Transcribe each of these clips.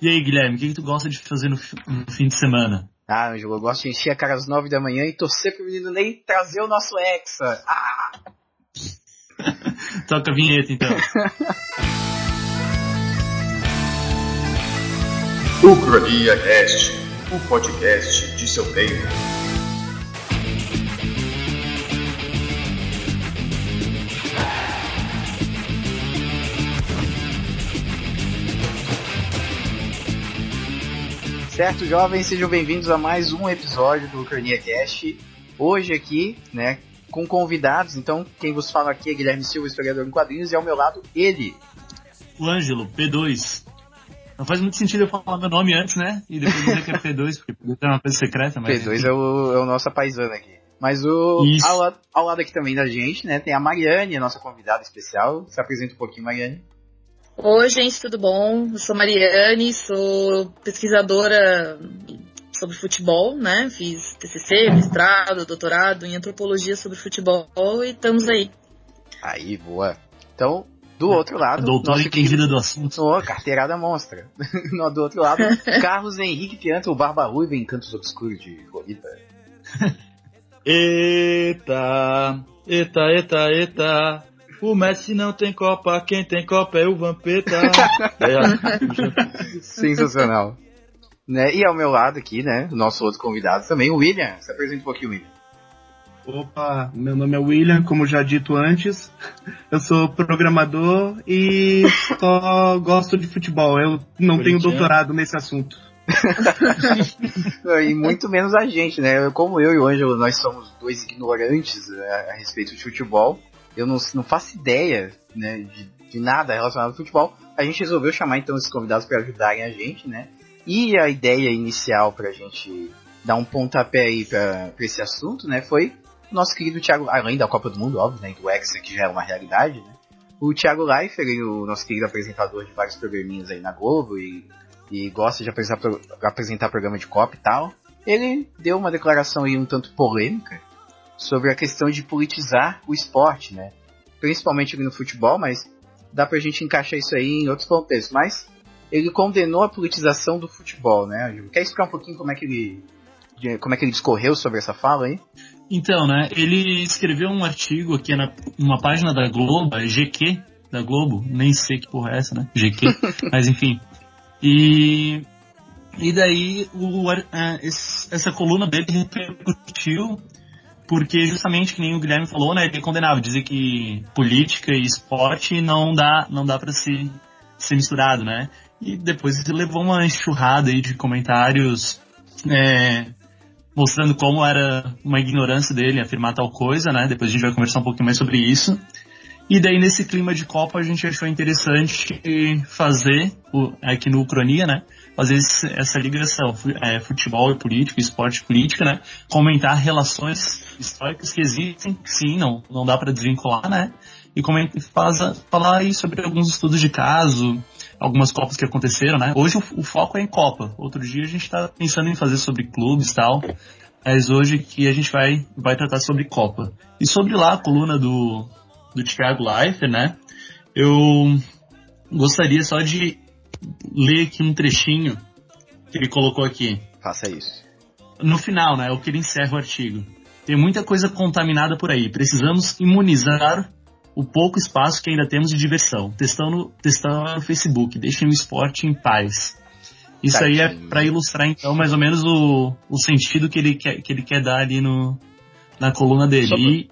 E aí, Guilherme, o que, que tu gosta de fazer no, no fim de semana? Ah, Ângelo, eu gosto de encher a cara às nove da manhã e torcer pro menino Ney trazer o nosso Hexa. Ah! Toca a vinheta, então. Ucrania Cast, o podcast de seu treino. Certo, jovens, sejam bem-vindos a mais um episódio do Ucrania Cast. Hoje aqui, né, com convidados. Então, quem vos fala aqui é Guilherme Silva, historiador em quadrinhos, e ao meu lado, ele. O Ângelo, P2. Não faz muito sentido eu falar meu nome antes, né? E depois dizer que é P2, porque P2 é uma coisa secreta, mas... P2 é o, é o nosso paisano aqui. Mas o ao, ao lado aqui também da gente, né, tem a Mariane, a nossa convidada especial. Se apresenta um pouquinho, Mariane. Oi, gente, tudo bom? Eu sou Mariane, sou pesquisadora sobre futebol, né? Fiz TCC, mestrado, doutorado em antropologia sobre futebol e estamos aí. Aí, boa. Então, do outro lado... Doutor nosso entendida do assunto. Ô, carteirada monstra. No- do outro lado, Carlos Henrique Pianta, o Barba Ruiva em Cantos Obscuros de Florida. Eita, eita, eita, eita. O Messi não tem Copa, quem tem Copa é o Vampeta. É, Sensacional. né? E ao meu lado aqui, né, o nosso outro convidado também, o William. Se apresenta um pouquinho, William. Opa, meu nome é William, como já dito antes. Eu sou programador e só gosto de futebol. Eu não tenho doutorado nesse assunto. e muito menos a gente, né? Como eu e o Ângelo, nós somos dois ignorantes né, a respeito de futebol. Eu não, não faço ideia né, de, de nada relacionado ao futebol. A gente resolveu chamar então esses convidados para ajudarem a gente, né? E a ideia inicial para a gente dar um pontapé aí para esse assunto, né? Foi o nosso querido Thiago, além da Copa do Mundo, óbvio, né? Do Hexa, que já é uma realidade, né? O Thiago Leifert, aí, o nosso querido apresentador de vários programinhas aí na Globo e e gosta de apresentar, apresentar programa de Copa e tal, ele deu uma declaração aí um tanto polêmica sobre a questão de politizar o esporte, né? Principalmente ali no futebol, mas dá pra gente encaixar isso aí em outros contextos. Mas ele condenou a politização do futebol, né? Quer explicar um pouquinho como é que ele como é que ele discorreu sobre essa fala aí? Então, né, ele escreveu um artigo aqui na, numa página da Globo, é GQ da Globo, nem sei que porra é essa, né? GQ, mas enfim. E, e daí o, ah, esse- essa coluna dele repercutiu porque justamente que nem o Guilherme falou, né, ele condenava, dizer que política e esporte não dá, não dá para se ser misturado, né? E depois ele levou uma enxurrada aí de comentários é, mostrando como era uma ignorância dele afirmar tal coisa, né? Depois a gente vai conversar um pouquinho mais sobre isso. E daí nesse clima de Copa a gente achou interessante fazer, o- aqui no Ucrania, né? Fazer esse- essa ligação, é, futebol e política, esporte e política, né? Comentar relações históricas que existem, que sim, não, não dá para desvincular, né? E comentar, faz, falar aí sobre alguns estudos de caso, algumas Copas que aconteceram, né? Hoje o, o foco é em Copa. Outro dia a gente tá pensando em fazer sobre clubes e tal. Mas hoje que a gente vai, vai tratar sobre Copa. E sobre lá a coluna do, do Thiago Leifert, né? Eu gostaria só de ler aqui um trechinho que ele colocou aqui. Faça isso. No final, né? É o que ele encerra o artigo. Tem muita coisa contaminada por aí. Precisamos imunizar o pouco espaço que ainda temos de diversão. Testando, testando no Facebook. Deixem o esporte em paz. Isso aí é Tadinho. para ilustrar, então, mais ou menos o, o sentido que ele quer, que ele quer dar ali no, na coluna dele. Pra- E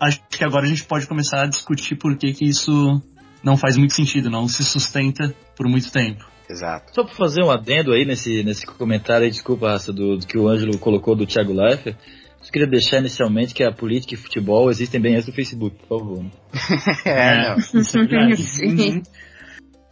a- acho que agora a gente pode começar a discutir por que, que isso não faz muito sentido, não se sustenta por muito tempo. Exato. Só pra fazer um adendo aí nesse, nesse comentário aí, desculpa, Raça, do, do que o Ângelo colocou do Thiago Leifert. Só queria deixar inicialmente que a política e futebol existem bem antes do Facebook, por favor. né? É, não. isso é. Sim.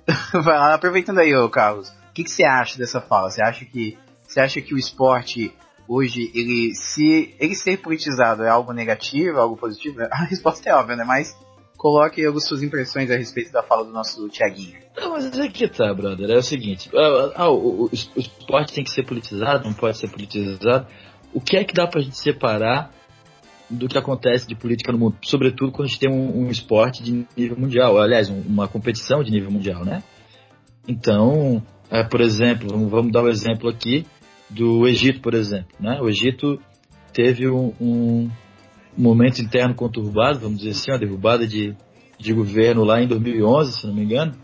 Vai lá, aproveitando aí, ô Carlos, o que, que você acha dessa fala? Você acha que você acha que o esporte hoje ele se ele ser politizado é algo negativo, algo positivo? A resposta é óbvia, né? Mas coloque as suas impressões a respeito da fala do nosso Tiaguinho. Não, mas é que tá, brother. É o seguinte: ah, ah, o, o- o esporte tem que ser politizado, não pode ser politizado. O que é que dá pra gente separar do que acontece de política no mundo? Sobretudo quando a gente tem um, um esporte de nível mundial, aliás, um- uma competição de nível mundial, né? Então, é, por exemplo, vamos, vamos dar o um exemplo aqui do Egito, por exemplo. Né? O Egito teve um momento interno conturbado, vamos dizer assim, uma derrubada de, de governo lá em 2011, se não me engano.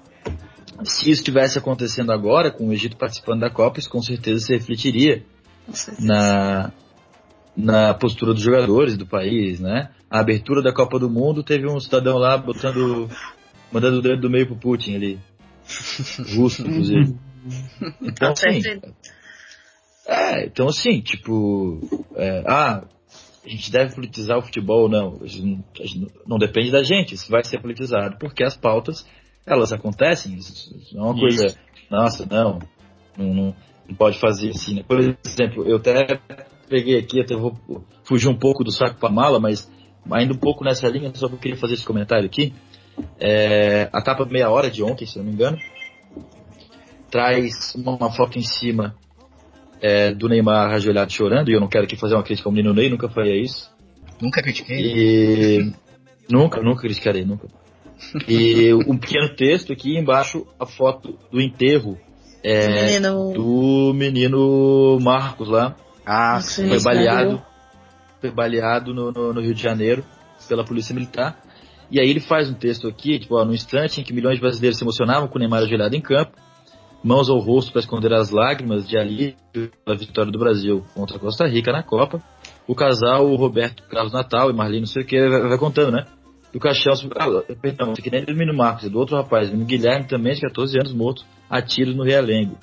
Se isso estivesse acontecendo agora, com o Egito participando da Copa, isso com certeza se refletiria na, na postura dos jogadores do país, né? A abertura da Copa do Mundo teve um cidadão lá botando, mandando o dedo do meio pro Putin ali. Russo, inclusive. Então, assim, é, então assim, tipo, é, ah, a gente deve politizar o futebol ou não? Gente, não depende da gente, isso vai ser politizado, porque as pautas, elas acontecem, isso não é uma coisa, isso. nossa, não, não, não, não, pode fazer assim, né? Por exemplo, eu até peguei aqui, até vou fugir um pouco do saco para mala, mas ainda um pouco nessa linha, só que eu queria fazer esse comentário aqui. É, a capa meia hora de ontem, se não me engano, traz uma, uma foto em cima é, do Neymar ajoelhado chorando, e eu não quero aqui fazer uma crítica ao menino Ney, nunca faria isso. Nunca critiquei? E... nunca, nunca criticarei, nunca. E um pequeno texto aqui embaixo, a foto do enterro é, menino... do menino Marcos lá. Ah, sim. Foi baleado, foi baleado no, no, no, Rio de Janeiro pela Polícia Militar. E aí ele faz um texto aqui, tipo, ó, no instante em que milhões de brasileiros se emocionavam com o Neymar ajoelhado em campo, mãos ao rosto para esconder as lágrimas de alívio pela vitória do Brasil contra a Costa Rica na Copa. O casal, o Roberto Carlos Natal e Marlene, não sei o que, vai, vai contando, né? Do caixão, ah, perdão, isso aqui nem é do menino Marcos, é do outro rapaz, o Guilherme também, de 14 anos, morto a tiros no Realengo.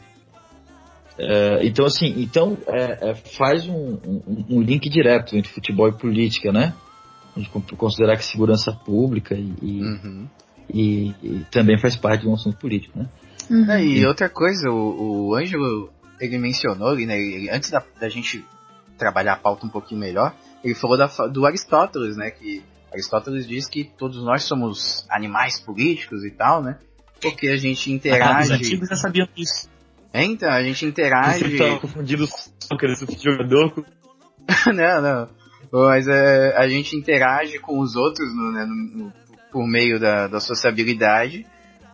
É, então, assim, então é, é, faz um, um, um, link direto entre futebol e política, né? A gente considerar que segurança pública e, uhum. e, e também faz parte de um assunto político, né? Uhum. É, e outra coisa, o, o Ângelo, ele mencionou, né, ele, antes da, da, gente trabalhar a pauta um pouquinho melhor, ele falou da, do Aristóteles, né, que Aristóteles diz que todos nós somos animais políticos e tal, né, porque a gente interage... Ah, os antigos já sabiam disso. É, então, a gente interage... Você tá confundindo Sócrates, o jogador com... não, não. Mas é, a gente interage com os outros no, né, no, no, por meio da, da sociabilidade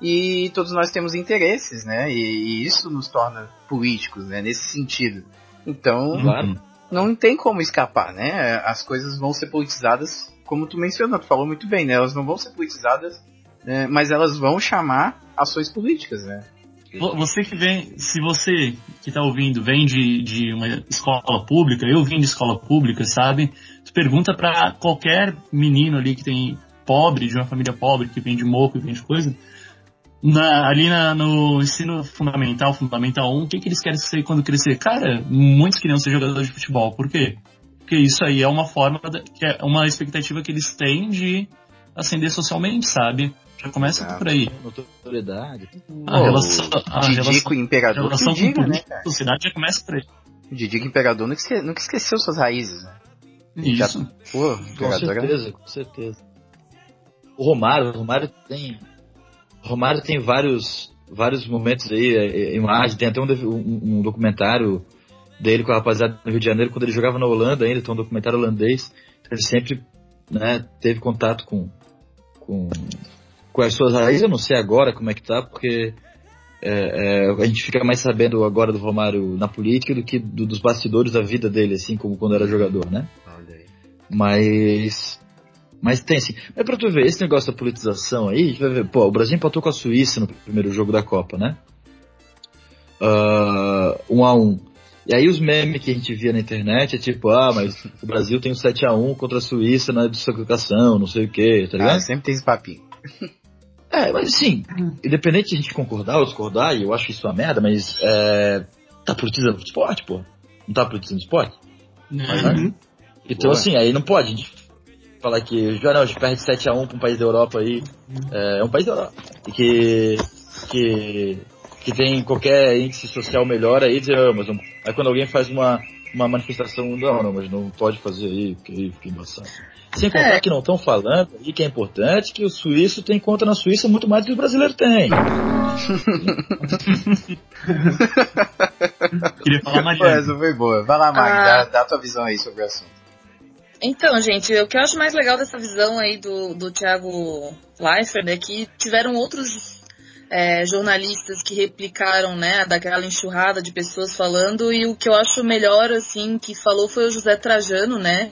e todos nós temos interesses, né? E, e isso nos torna políticos, né? Nesse sentido. Então, claro. não tem como escapar, né? As coisas vão ser politizadas, como tu mencionou, tu falou muito bem, né? Elas não vão ser politizadas, né? mas elas vão chamar ações políticas, né? Você que vem, se você que está ouvindo vem de, de uma escola pública, eu vim de escola pública, sabe? Tu pergunta para qualquer menino ali que tem pobre, de uma família pobre, que vem de moco e vem de coisa, na, ali na, no ensino fundamental, fundamental 1, o que, que eles querem ser quando crescer? Cara, muitos queriam ser jogadores de futebol. Por quê? Porque isso aí é uma forma, que é uma expectativa que eles têm de ascender socialmente, sabe? Já começa ah, por aí. Notoriedade. A relação, a Didico relação, Imperador a relação diga, com né, a sociedade já começa por aí. O Didico Imperador nunca, esque, nunca esqueceu suas raízes, né? Isso. Já, pô, com é certeza, com certeza. O Romário, o Romário tem Romário tem vários, vários momentos aí, é, é, imagem, tem até um, um, um, documentário dele com a rapaziada no Rio de Janeiro, quando ele jogava na Holanda ainda, tem um documentário holandês, ele sempre né, teve contato com, com, com as suas raízes, eu não sei agora como é que tá, porque é, é, a gente fica mais sabendo agora do Romário na política do que do, dos bastidores da vida dele, assim como quando era jogador, né? Mas mas tem sim. Mas pra tu ver, esse negócio da politização aí, a gente vai ver, pô, o Brasil empatou com a Suíça no primeiro jogo da Copa, né? Uh, um a um. E aí os memes que a gente via na internet é tipo, ah, mas o Brasil tem um 7x1 contra a Suíça na desacreditação, não sei o que, tá ligado? Ah, sempre tem esse papinho. É, mas assim, independente de a gente concordar ou discordar, e eu acho isso uma merda, mas é, tá politizando o esporte, pô? Não tá politizando o esporte? Uhum. Então, Boa. assim, aí não pode. Falar que a gente perde 7x1 pra um país da Europa aí. É, é um país da Europa. Que, que, que tem qualquer índice social melhor aí, dizer, ah, mas aí quando alguém faz uma, uma manifestação, não, não, mas não pode fazer aí, que, que embaçado. Sem contar é. que não estão falando aí que é importante que o suíço tem conta na Suíça muito mais do que o brasileiro tem. Queria falar mais. Essa foi boa. Vai lá, Mag, ah. dá, dá a tua visão aí sobre o assunto. Então, gente, o que eu acho mais legal dessa visão aí do, do Thiago Leifert é que tiveram outros é, jornalistas que replicaram, né, daquela enxurrada de pessoas falando, e o que eu acho melhor, assim, que falou foi o José Trajano, né,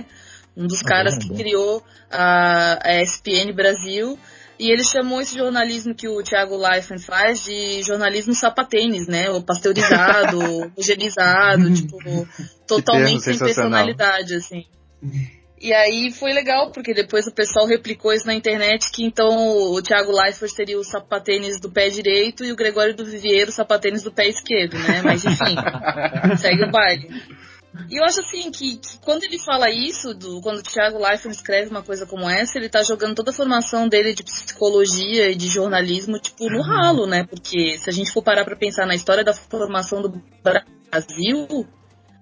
um dos caras que criou a, a ESPN Brasil, e ele chamou esse jornalismo que o Thiago Leifert faz de jornalismo sapatênis, né? O pasteurizado, higienizado, tipo, totalmente sem personalidade, assim. E aí foi legal, porque depois o pessoal replicou isso na internet, que então o Thiago Leifert seria o sapatênis do pé direito e o Gregório do Viveiro o sapatênis do pé esquerdo, né? Mas enfim, segue o baile. E eu acho assim que, que, quando ele fala isso, do, quando o Thiago Leifert escreve uma coisa como essa, ele tá jogando toda a formação dele de psicologia e de jornalismo, tipo, no ralo, né? Porque se a gente for parar pra pensar na história da formação do Brasil,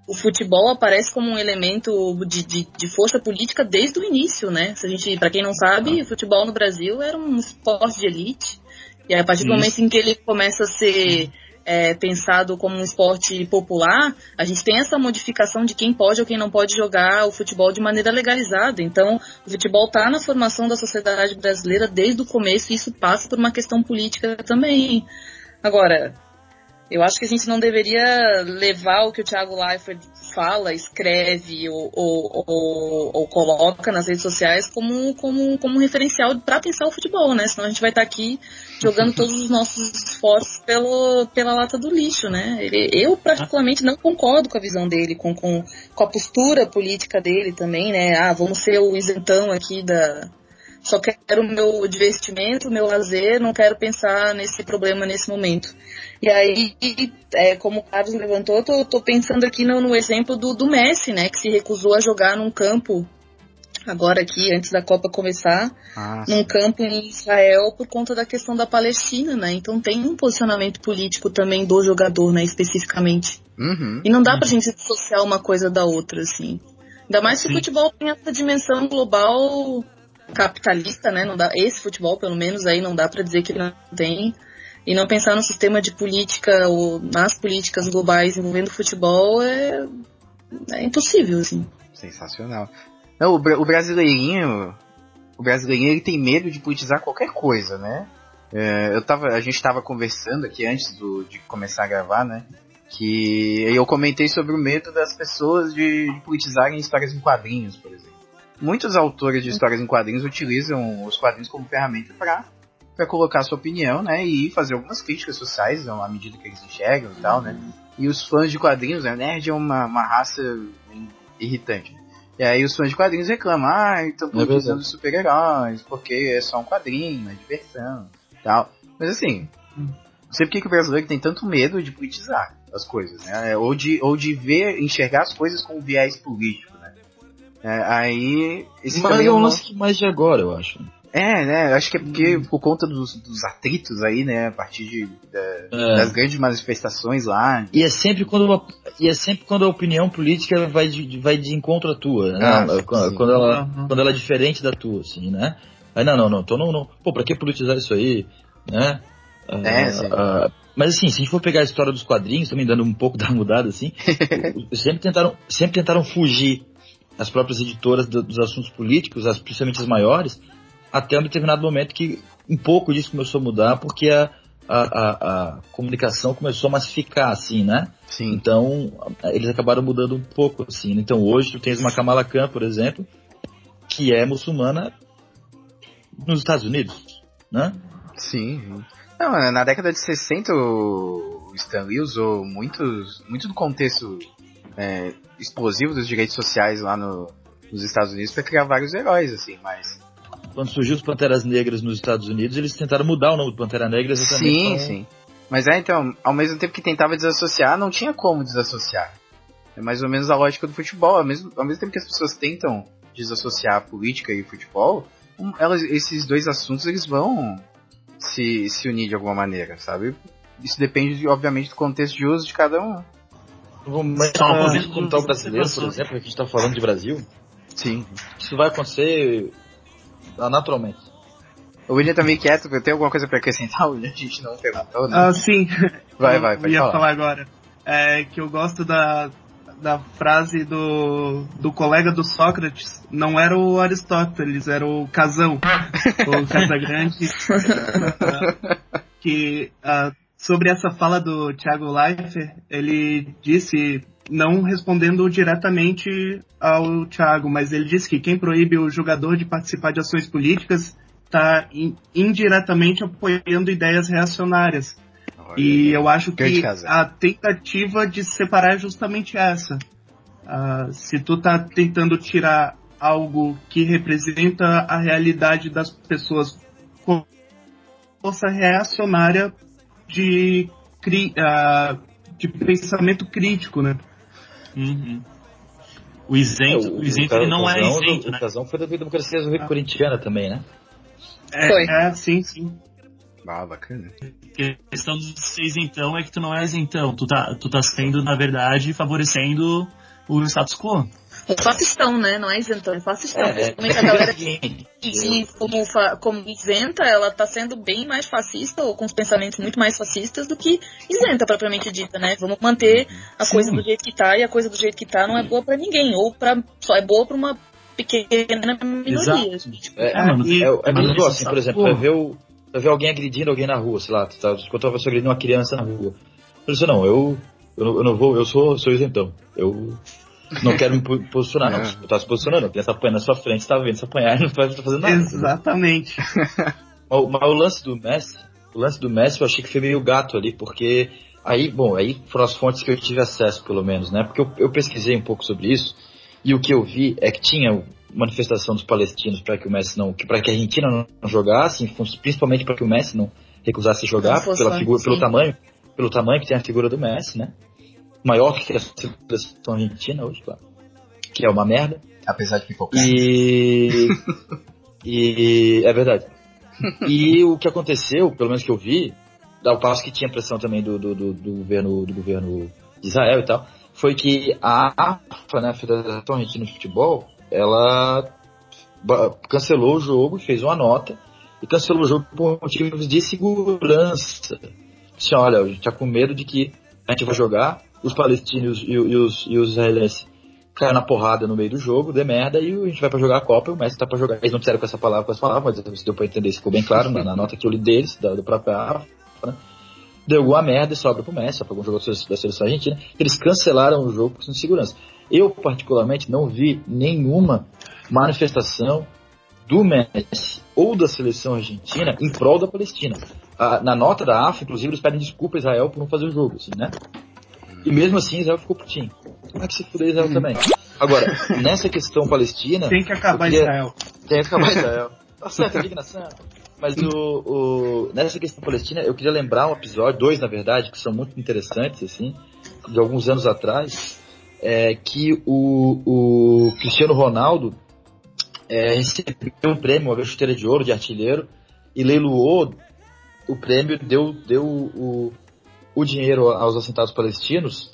o futebol aparece como um elemento de, de, de força política desde o início, né? Se a gente, para quem não sabe, o futebol no Brasil era um esporte de elite. E a partir do momento em que ele começa a ser é, pensado como um esporte popular, a gente tem essa modificação de quem pode ou quem não pode jogar o futebol de maneira legalizada. Então, o futebol está na formação da sociedade brasileira desde o começo e isso passa por uma questão política também. Agora, eu acho que a gente não deveria levar o que o Thiago Leifert fala, escreve ou, ou, ou, ou, coloca nas redes sociais como, como, como um referencial para pensar o futebol, né? Senão a gente vai estar tá aqui jogando todos os nossos esforços pelo, pela lata do lixo, né? Eu, particularmente, não concordo com a visão dele, com, com, com a postura política dele também, né? Ah, vamos ser o isentão aqui da, só quero o meu divertimento, o meu lazer, não quero pensar nesse problema nesse momento. E aí, é, como o Carlos levantou, tô, tô pensando aqui no, no, exemplo do, do Messi, né, que se recusou a jogar num campo, agora aqui, antes da Copa começar, ah, num campo em Israel por conta da questão da Palestina, né, então tem um posicionamento político também do jogador, né, especificamente. Uhum, e não dá uhum. pra gente dissociar uma coisa da outra, assim. Ainda mais se o futebol tem essa dimensão global capitalista, né? Não dá, esse futebol, pelo menos, aí não dá para dizer que não tem. E não pensar no sistema de política ou nas políticas globais envolvendo futebol é, é impossível, assim. Sensacional. Não, o, o brasileirinho, o brasileirinho ele tem medo de politizar qualquer coisa, né? É, eu tava, a gente estava conversando aqui antes do, de começar a gravar, né? Que eu comentei sobre o medo das pessoas de, de politizarem histórias em quadrinhos, por exemplo muitos autores de histórias em quadrinhos utilizam os quadrinhos como ferramenta para para colocar sua opinião, né, e fazer algumas críticas sociais à medida que eles enxergam e tal, né. E os fãs de quadrinhos, né, nerd é uma, uma raça irritante. E aí os fãs de quadrinhos reclamam, ah, estão politizando é super-heróis, porque é só um quadrinho, é diversão, tal. Mas assim, não sei por que o brasileiro tem tanto medo de politizar as coisas, né, ou de, ou de ver, enxergar as coisas com viés político. É, aí. Esse Mas é um lance mais de agora, eu acho. É, né? Acho que é porque por conta dos, dos atritos aí, né? A partir de, da, é. das grandes manifestações lá. E é sempre quando uma, e é sempre quando a opinião política vai de, vai de encontro à tua, né? Ah, quando, quando, ela, uhum. quando ela é diferente da tua, assim, né? Aí não, não, não, então não, não. Pô, pra que politizar isso aí, né? É, uh, uh, mas assim, se a gente for pegar a história dos quadrinhos, também dando um pouco da mudada, assim, sempre tentaram, sempre tentaram fugir as próprias editoras do, dos assuntos políticos, as, principalmente as maiores, até um determinado momento que um pouco disso começou a mudar, porque a, a, a, a comunicação começou a massificar, assim, né? Sim. Então, eles acabaram mudando um pouco, assim. Né? Então, hoje tu tens uma Kamala Khan, por exemplo, que é muçulmana nos Estados Unidos, né? Sim. Não, na década de 60 o Stan Lee usou muitos, muito do contexto é, explosivo dos direitos sociais lá no, nos Estados Unidos para criar vários heróis, assim, mas. Quando surgiu os Panteras Negras nos Estados Unidos, eles tentaram mudar o nome do Pantera Negra exatamente. Sim, sim. Mas é, então, ao mesmo tempo que tentava desassociar, não tinha como desassociar. É mais ou menos a lógica do futebol. Ao mesmo, ao mesmo tempo que as pessoas tentam desassociar a política e o futebol, um, elas, esses dois assuntos eles vão se, se unir de alguma maneira, sabe? Isso depende, obviamente, do contexto de uso de cada um. Mas talvez como tá o brasileiro, por exemplo, que a gente está falando de Brasil. Sim. Isso vai acontecer ah, naturalmente. O William tá meio quieto, tem alguma coisa para acrescentar? O William a gente não perguntou, né? Ah, sim. Vai, vai, pode ia falar. falar agora. É que eu gosto da, da frase do, do colega do Sócrates. Não era o Aristóteles, era o Casão. o Casagrande. que uh, sobre essa fala do Thiago Leifert, ele disse, não respondendo diretamente ao Thiago, mas ele disse que quem proíbe o jogador de participar de ações políticas está indiretamente apoiando ideias reacionárias. Olha, e eu acho que a tentativa de separar é justamente essa. Uh, se tu tá tentando tirar algo que representa a realidade das pessoas com força reacionária de, uh, de pensamento crítico, né? Uhum. O isento, é, o, o isento o, não é isento, né? O casão foi da democracia ah. corintiana também, né? É, foi. é, sim, sim. Ah, bacana. A questão do ser isentão é que tu não é isentão. Tu tá, tu tá sendo, na verdade, favorecendo o status quo. É fascistão, né? Não é isentão, é fascistão. É, Principalmente é. a galera que como, como isenta, ela tá sendo bem mais fascista, ou com os pensamentos muito mais fascistas do que isenta, propriamente dita, né? Vamos manter a coisa Sim. do jeito que tá, e a coisa do jeito que tá não é boa para ninguém, ou pra, só é boa pra uma pequena minoria. Tipo, é, é, é, é muito assim, por exemplo, vai ver, o, vai ver alguém agredindo alguém na rua, sei lá, tá, enquanto você agredindo uma criança na rua. Eu disse, não, eu, eu, não, eu não vou, eu sou, sou isentão. Eu não quero me posicionar, não. É. Tá se posicionando, a criança apanha na sua frente, tá vendo se apanhar e não vai fazer nada. Exatamente. mas, mas, o lance do Messi, o lance do Messi eu achei que foi meio gato ali, porque aí, bom, aí foram as fontes que eu tive acesso, pelo menos, né? Porque eu, eu pesquisei um pouco sobre isso, e o que eu vi é que tinha manifestação dos palestinos para que o Messi não, para que a Argentina não jogasse, principalmente para que o Messi não recusasse jogar pela figura, pelo tamanho, pelo tamanho que tem a figura do Messi, né? Maior que a seleção argentina hoje, claro. Que é uma merda. Apesar de pipocar. E. e. É verdade. E o que aconteceu, pelo menos que eu vi, ao passo que tinha pressão também do, do, do, do governo do governo de Israel e tal, foi que a AFA, né, a Federação Argentina de Futebol, ela cancelou o jogo, fez uma nota e cancelou o jogo por motivos de segurança. Assim, olha, a gente tá com medo de que a gente vai jogar os palestinos e, e, os, e os israelenses caem na porrada no meio do jogo, de merda, e a gente vai pra jogar a Copa e o Messi tá pra jogar. Eles não disseram com essa palavra, com essa palavra, mas deu pra entender, ficou bem claro na, na nota que eu li deles, da, do próprio AFA, né? Deu alguma merda e sobra pro Messi, para algum jogador da seleção argentina. Eles cancelaram o jogo com segurança. Eu, particularmente, não vi nenhuma manifestação do Messi ou da seleção argentina em prol da Palestina. na nota da AFA, inclusive, eles pedem desculpa a Israel por não fazer o jogo, assim, né? E mesmo assim Israel ficou putinho. Como é que se fuder Israel hum. também? Agora, nessa questão palestina. Tem que acabar queria... Israel. Tem que acabar Israel. Tá certo, indignação. Mas o, o, nessa questão palestina, eu queria lembrar um episódio, dois na verdade, que são muito interessantes, assim, de alguns anos atrás, é, que o, o Cristiano Ronaldo é, recebeu um prêmio, uma chuteira de ouro de artilheiro, e leiloou o prêmio, deu, deu o, o dinheiro aos assentados palestinos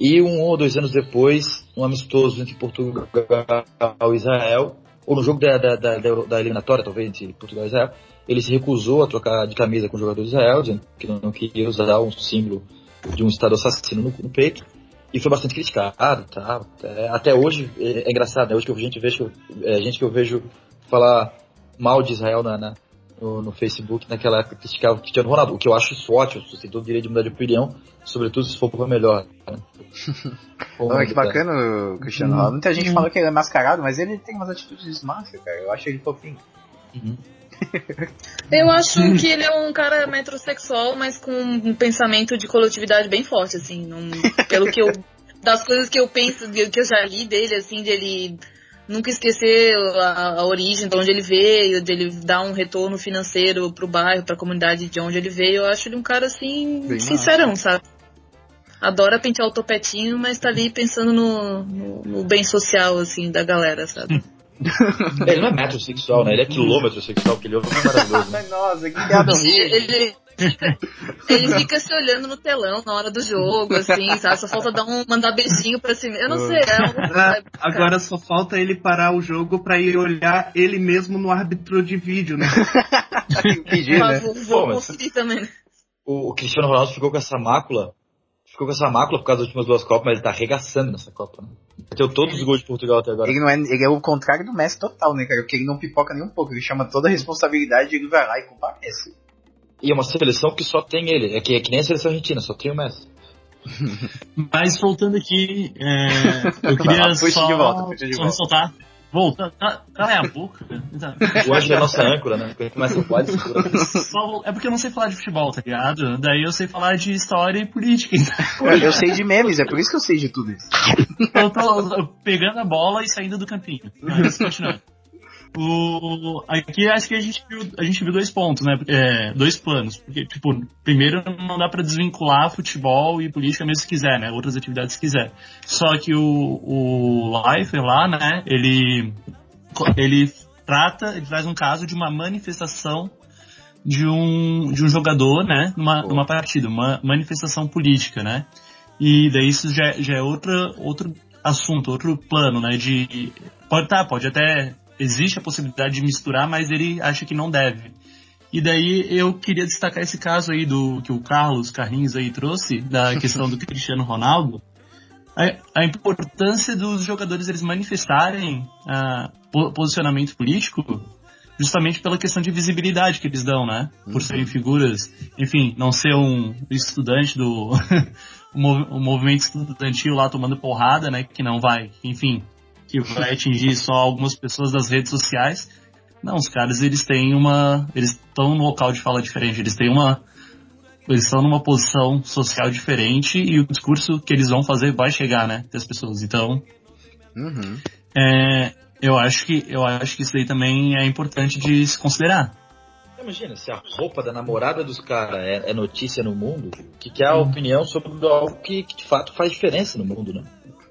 e um ou dois anos depois, um amistoso entre Portugal e Israel, ou no jogo da, da, da, da eliminatória, talvez, entre Portugal e Israel, ele se recusou a trocar de camisa com o jogador de Israel, dizendo que não queria usar um símbolo de um Estado assassino no, no peito, e foi bastante criticado, tá? Até, hoje, é, é, engraçado, né? Hoje que eu, gente, vejo, é, gente que eu vejo falar mal de Israel na, na no, no, Facebook naquela época criticava o Cristiano Ronaldo, o que eu acho isso ótimo, você tem todo o direito de mudar de opinião, sobretudo se for para melhor. Né? Olha que bacana o Cristiano Ronaldo. Muita gente uhum. fala que ele é mascarado, mas ele tem umas atitudes massas, cara. Eu acho ele fofinho. Uhum. Eu acho que ele é um cara metrosexual, mas com um pensamento de coletividade bem forte, assim. Num, pelo que eu. Das coisas que eu penso, que eu já li dele, assim, de ele nunca esquecer a, a, origem, de onde ele veio, de ele dar um retorno financeiro pro bairro, pra comunidade de onde ele veio. Eu acho ele um cara assim, Bem sincerão, massa. sabe? Adora pentear o topetinho, mas tá ali pensando no, no, no bem social, assim, da galera, sabe? ele não é metrosexual, né? Ele é quilômetro sexual, que ele ouve é maravilhoso. Né? Nossa, que piada ele, ele fica se olhando no telão na hora do jogo, assim, sabe? Só falta dar um, mandar beijinho pra cima. Eu não sei. É um... agora só falta ele parar o jogo pra ir olhar ele mesmo no árbitro de vídeo, né? Pedir, né? Vou, vou também. O, o Cristiano Ronaldo ficou com essa mácula ficou com essa mácula por causa das últimas duas Copas, mas ele tá arregaçando nessa Copa, né? Bateu todos os gols de Portugal até agora. Ele, não é, ele é o contrário do Messi total, né, cara? Porque ele não pipoca nem um pouco, ele chama toda a responsabilidade e ele vai lá e comparece. E é uma seleção que só tem ele. É que, é que nem a seleção argentina, só tem o Messi. Mas voltando aqui, é, eu queria Ah, só, de volta, de só ressaltar. Volta, cala cala a boca. O Anjo é a nossa âncora, né? Começa a pode. Só- É porque eu não sei falar de futebol, tá ligado? Daí eu sei falar de história e política. Então Eu sei de memes, é por isso que eu sei de tudo isso. eu tô pegando a bola e saindo do campinho. Mas continuando. O, aqui acho que a gente viu, a gente viu dois pontos, né? É, dois planos. Porque, tipo, primeiro não dá pra desvincular futebol e política mesmo se quiser, né? Outras atividades se quiser. Só que o, o Leifert lá, né? Ele, ele trata, ele traz um caso de uma manifestação de um, de um jogador, né? Numa, numa partida, uma manifestação política, né? E daí isso já, já é outra, outro assunto, outro plano, né? De. Pode tá, pode até. Existe a possibilidade de misturar, mas ele acha que não deve. E daí eu queria destacar esse caso aí do que o Carlos Carrinhos aí trouxe, da questão do Cristiano Ronaldo. A, a importância dos jogadores eles manifestarem ah, po- posicionamento político justamente pela questão de visibilidade que eles dão, né? Por serem figuras, enfim, não ser um estudante do o movimento estudantil lá tomando porrada, né? Que não vai, enfim, que vai atingir só algumas pessoas das redes sociais. Não, os caras eles têm uma, eles estão num local de fala diferente, eles têm uma, eles estão numa posição social diferente e o discurso que eles vão fazer vai chegar, né? Das pessoas. Então, Uhum. é, eu acho que eu acho que isso daí também é importante de se considerar. Imagina, se a roupa da namorada dos caras é, é notícia no mundo, o que, que é a opinião sobre algo que, que de fato faz diferença no mundo, né?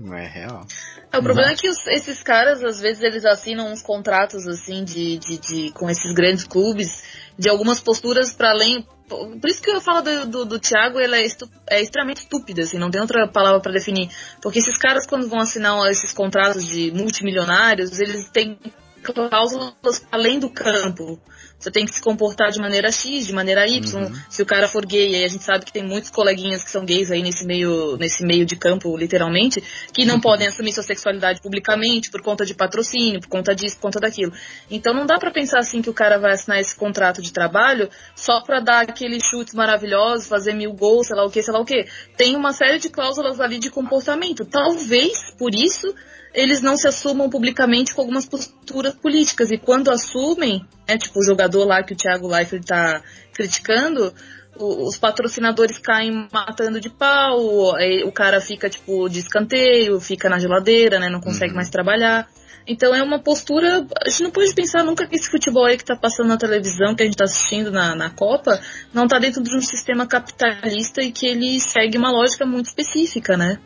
É real. É, o problema é que os- esses caras, às vezes, eles assinam uns contratos, assim, de, de, de- com esses grandes clubes, de algumas posturas para além. Por isso que eu falo do, do, do Thiago, ele é, estu- é extremamente estúpido, assim, não tem outra palavra para definir. Porque esses caras, quando vão assinar esses contratos de multimilionários, eles têm cláusulas além do campo. Você tem que se comportar de maneira X, de maneira Y. Se o cara for gay, aí a gente sabe que tem muitos coleguinhas que são gays aí nesse meio, nesse meio de campo, literalmente, que não podem assumir sua sexualidade publicamente por conta de patrocínio, por conta disso, por conta daquilo. Então não dá pra pensar assim que o cara vai assinar esse contrato de trabalho só pra dar aqueles chutes maravilhosos, fazer mil gols, sei lá o que, sei lá o que. Tem uma série de cláusulas ali de comportamento. Talvez, por isso, eles não se assumam publicamente com algumas posturas políticas. E quando assumem, né, tipo o jogador lá que o Thiago Leifert tá criticando, os patrocinadores caem matando de pau, o cara fica, tipo, de escanteio, fica na geladeira, né, não consegue mais trabalhar. Então é uma postura. A gente não pode pensar nunca que esse futebol aí que tá passando na televisão, que a gente tá assistindo na, na Copa, não tá dentro de um sistema capitalista e que ele segue uma lógica muito específica, né?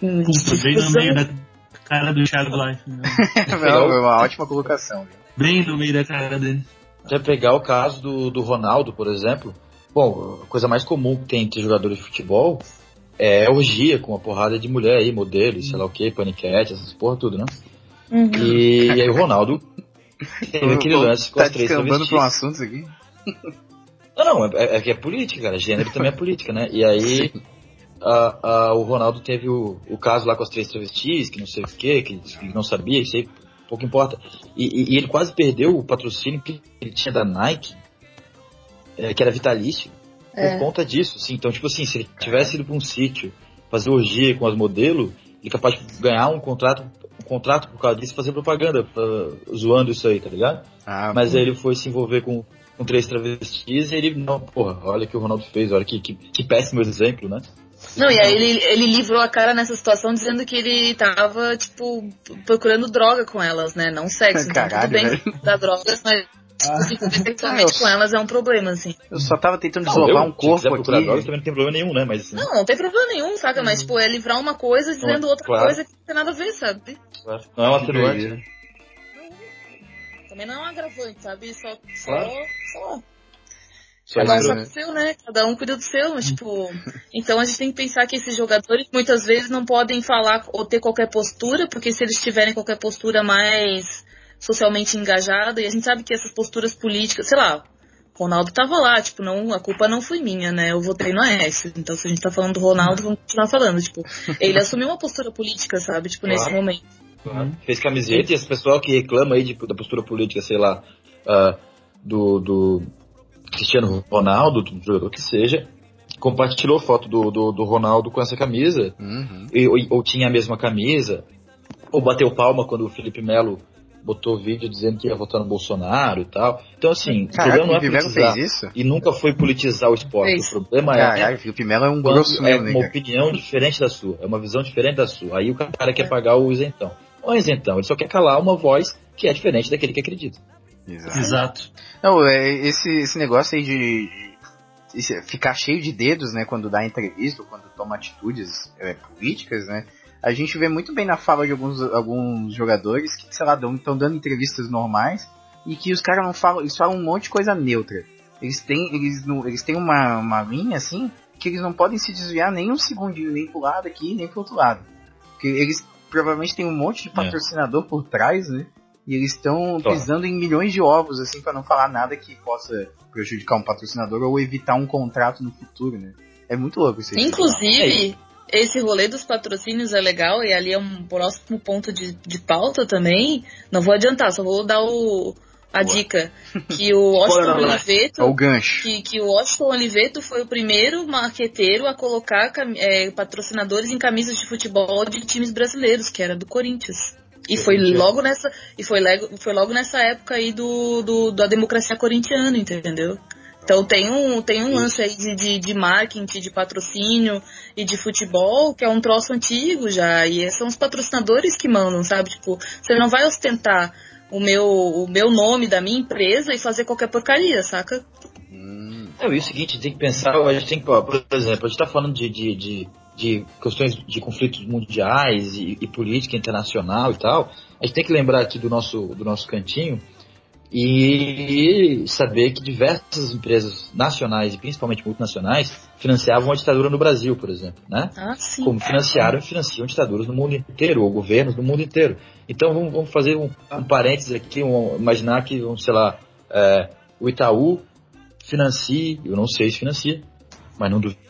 Bem no meio da cara do Thiago Life. né? Não, foi uma ótima colocação. Bem no meio da cara dele. Até pegar o caso do, do Ronaldo, por exemplo. Bom, a coisa mais comum que tem entre jogadores de futebol é orgia com uma porrada de mulher aí, modelo, sei lá o que, paniquete, essas porra tudo, né? Uhum. E, e aí o Ronaldo teve aquele lance com tá as três descambando pra um travestis. assunto isso aqui? Não, não, é, é que é política, cara. Gênero também é política, né? E aí a- a- o Ronaldo teve o, o caso lá com as três travestis, que não sei o quê, que que não sabia, isso aí pouco importa. E, e- e ele quase perdeu o patrocínio que ele tinha da Nike, é, que era vitalício, por É. conta disso. Assim. Então, tipo assim, se ele tivesse ido pra um sítio fazer orgia com as modelos, ele é capaz de ganhar um contrato, um contrato por causa disso e fazer propaganda, pra- zoando isso aí, tá ligado? Ah, Mas aí ele foi se envolver com, com três travestis e ele, não, porra, olha o que o Ronaldo fez, olha que, que, que péssimo exemplo, né? Não, e aí ele, ele livrou a cara nessa situação dizendo que ele tava, tipo, procurando droga com elas, né? Não sexo. Então Caralho, tudo bem velho. dar drogas, mas sexualmente Ah, eu- com elas é um problema, assim. eu só tava tentando Não, deslocar eu, um corpo procurar drogas aqui. também não tem problema nenhum, né? Mas assim, Não, não tem problema nenhum, saca? Mas, tipo, é livrar uma coisa dizendo outra claro. coisa que não tem nada a ver, sabe? claro, não é um atenuante. Também não é um agravante, sabe? Só, Claro. só Só Cada um sabe né? seu, né? Cada um cuida do seu, mas tipo. Então a gente tem que pensar que esses jogadores muitas vezes não podem falar ou ter qualquer postura, porque se eles tiverem qualquer postura mais socialmente engajada, e a gente sabe que essas posturas políticas, sei lá, Ronaldo tava lá, tipo, não, a culpa não foi minha, né? Eu votei no Aécio. Então se a gente tá falando do Ronaldo, vamos continuar falando, tipo, ele assumiu uma postura política, sabe? Tipo, nesse Claro. momento. Claro. Fez camiseta e esse pessoal que reclama aí de- da postura política, sei lá, ah, do, do Cristiano Ronaldo, do jogador que seja, compartilhou foto do, do, do Ronaldo com essa camisa, Uhum. e- ou, ou tinha a mesma camisa, ou bateu palma quando o Felipe Melo botou vídeo dizendo que ia votar no Bolsonaro e tal. Então, assim, o Caralho, problema o não é Felipe Melo politizar. fez isso? E nunca foi politizar o esporte. Fez. O problema é Caralho, o Felipe Melo é um grosso é mesmo, uma cara? opinião diferente da sua, é uma visão diferente da sua. Aí o cara quer pagar o isentão. Não é isentão, ele só quer calar uma voz que é diferente daquele que acredita. Exato. Exato. Não, é, esse, esse negócio aí de, de- esse- ficar cheio de dedos, né, quando dá entrevista ou quando toma atitudes é, políticas, né, a gente vê muito bem na fala de alguns, alguns jogadores que, sei lá, estão dando entrevistas normais e que os caras não falam, eles falam um monte de coisa neutra. Eles têm, eles, eles têm uma, uma linha, assim, que eles não podem se desviar nem um segundinho, nem pro lado aqui, nem pro outro lado. Porque eles provavelmente têm um monte de patrocinador por trás, né? E eles estão pisando em milhões de ovos, assim, para não falar nada que possa prejudicar um patrocinador ou evitar um contrato no futuro, né? É muito louco isso aí. Inclusive, esse rolê dos patrocínios é legal e ali é um próximo ponto de, de pauta também. Não vou adiantar, só vou dar o, a Boa. dica. Que o Washington lá. É o Oliveto. gancho. Que, que o Washington Oliveto foi o primeiro marqueteiro a colocar é, patrocinadores em camisas de futebol de times brasileiros, que era do Corinthians. E foi logo nessa e foi, lego- foi logo nessa época aí do, do da democracia corintiana, entendeu? Então tem um, tem um lance aí de, de, de marketing, de patrocínio e de futebol, que é um troço antigo já. E são os patrocinadores que mandam, sabe? Tipo, você não vai ostentar o meu, o meu nome da minha empresa e fazer qualquer porcaria, saca? Hum, É, o seguinte, tem que pensar, a gente tem que, por exemplo, a gente está falando de, de, de, de questões de conflitos mundiais e, e política internacional e tal. A gente tem que lembrar aqui do nosso, do nosso cantinho e saber que diversas empresas nacionais e principalmente multinacionais financiavam a ditadura no Brasil, por exemplo, né? Ah, sim. Como financiaram e financiam ditaduras no mundo inteiro, ou governos no mundo inteiro. Então vamos, vamos fazer um, um parênteses aqui, um- imaginar que, vamos, sei lá, é, o Itaú financie, eu não sei se financia, mas não duvido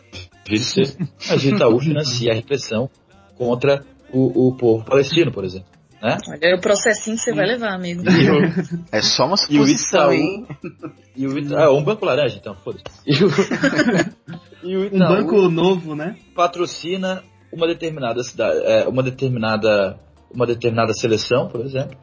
mas o Itaú financia a repressão contra o, o povo palestino, por exemplo. Né? Olha, o processinho que você vai levar, amigo. O, é só uma E o suposição, Itaú- hein? e o Itaú, ah, um banco laranja, então, foda-se. E o, e o Um Itaú banco novo, né? patrocina uma determinada cidade, é, uma determinada, uma determinada seleção, por exemplo.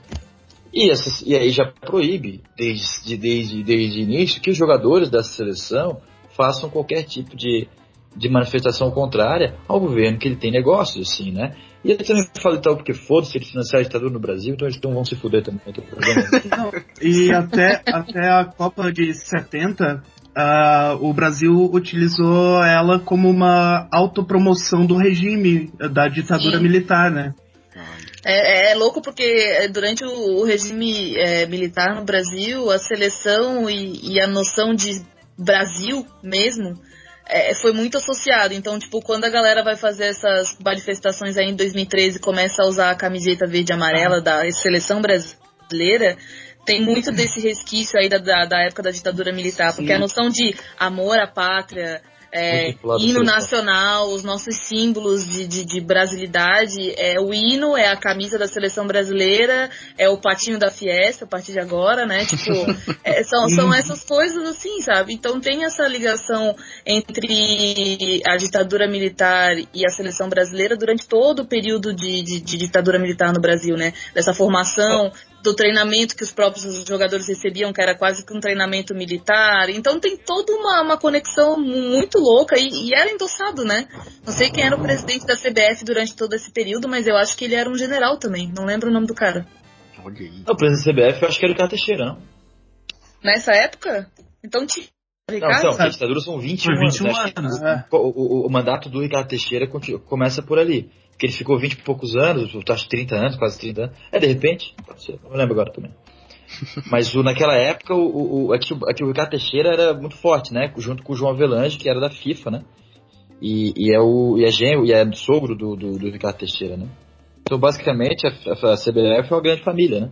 E, essas, e aí já proíbe, desde, desde, desde o início, que os jogadores dessa seleção façam qualquer tipo de, de manifestação contrária ao governo que ele tem negócios, assim, né? E ele também fala e tal, porque foda-se ele financiar a ditadura no Brasil, então eles não vão se fuder também. não. E até, até a Copa de 70, ah, o Brasil utilizou ela como uma autopromoção do regime da ditadura Sim. militar, né? É, é louco porque é, durante o, o regime é, militar no Brasil, a seleção e, e a noção de Brasil mesmo é, foi muito associado. Então, tipo, quando a galera vai fazer essas manifestações aí em 2013 e começa a usar a camiseta verde e amarela da seleção brasileira, tem muito desse resquício aí da, da, da época da ditadura militar, porque a noção de amor à pátria, é, hino nacional, os nossos símbolos de, de, de brasilidade, é o hino, é a camisa da seleção brasileira, é o patinho da Fiesta a partir de agora, né? Tipo, é, são, são essas coisas assim, sabe? Então tem essa ligação entre a ditadura militar e a seleção brasileira durante todo o período de, de, de ditadura militar no Brasil, né? Dessa formação, do treinamento que os próprios jogadores recebiam, que era quase que um treinamento militar. Então tem toda uma, uma conexão muito louca e, e era endossado, né? Não sei quem era o presidente da CBF durante todo esse período, mas eu acho que ele era um general também. Não lembro o nome do cara. Olha aí. o presidente da CBF eu acho que era o Ricardo Teixeira, não? Nessa época? Então tinha. Não, Ricardo? então, a ditadura são 21, Foi 21 anos. que anos. O, o- o mandato do Ricardo Teixeira continua- começa por ali. Porque ele ficou 20 e poucos anos, acho que 30 anos, quase 30 anos. É, de repente, pode ser, não lembro agora também. Mas o, naquela época, o, o, o, aqui, o- Ricardo Teixeira era muito forte, né? Junto com o João Avelange, que era da FIFA, né? E, e é o e é genro, e é sogro do, do, do Ricardo Teixeira, né? Então, basicamente, a, a CBF é uma grande família, né?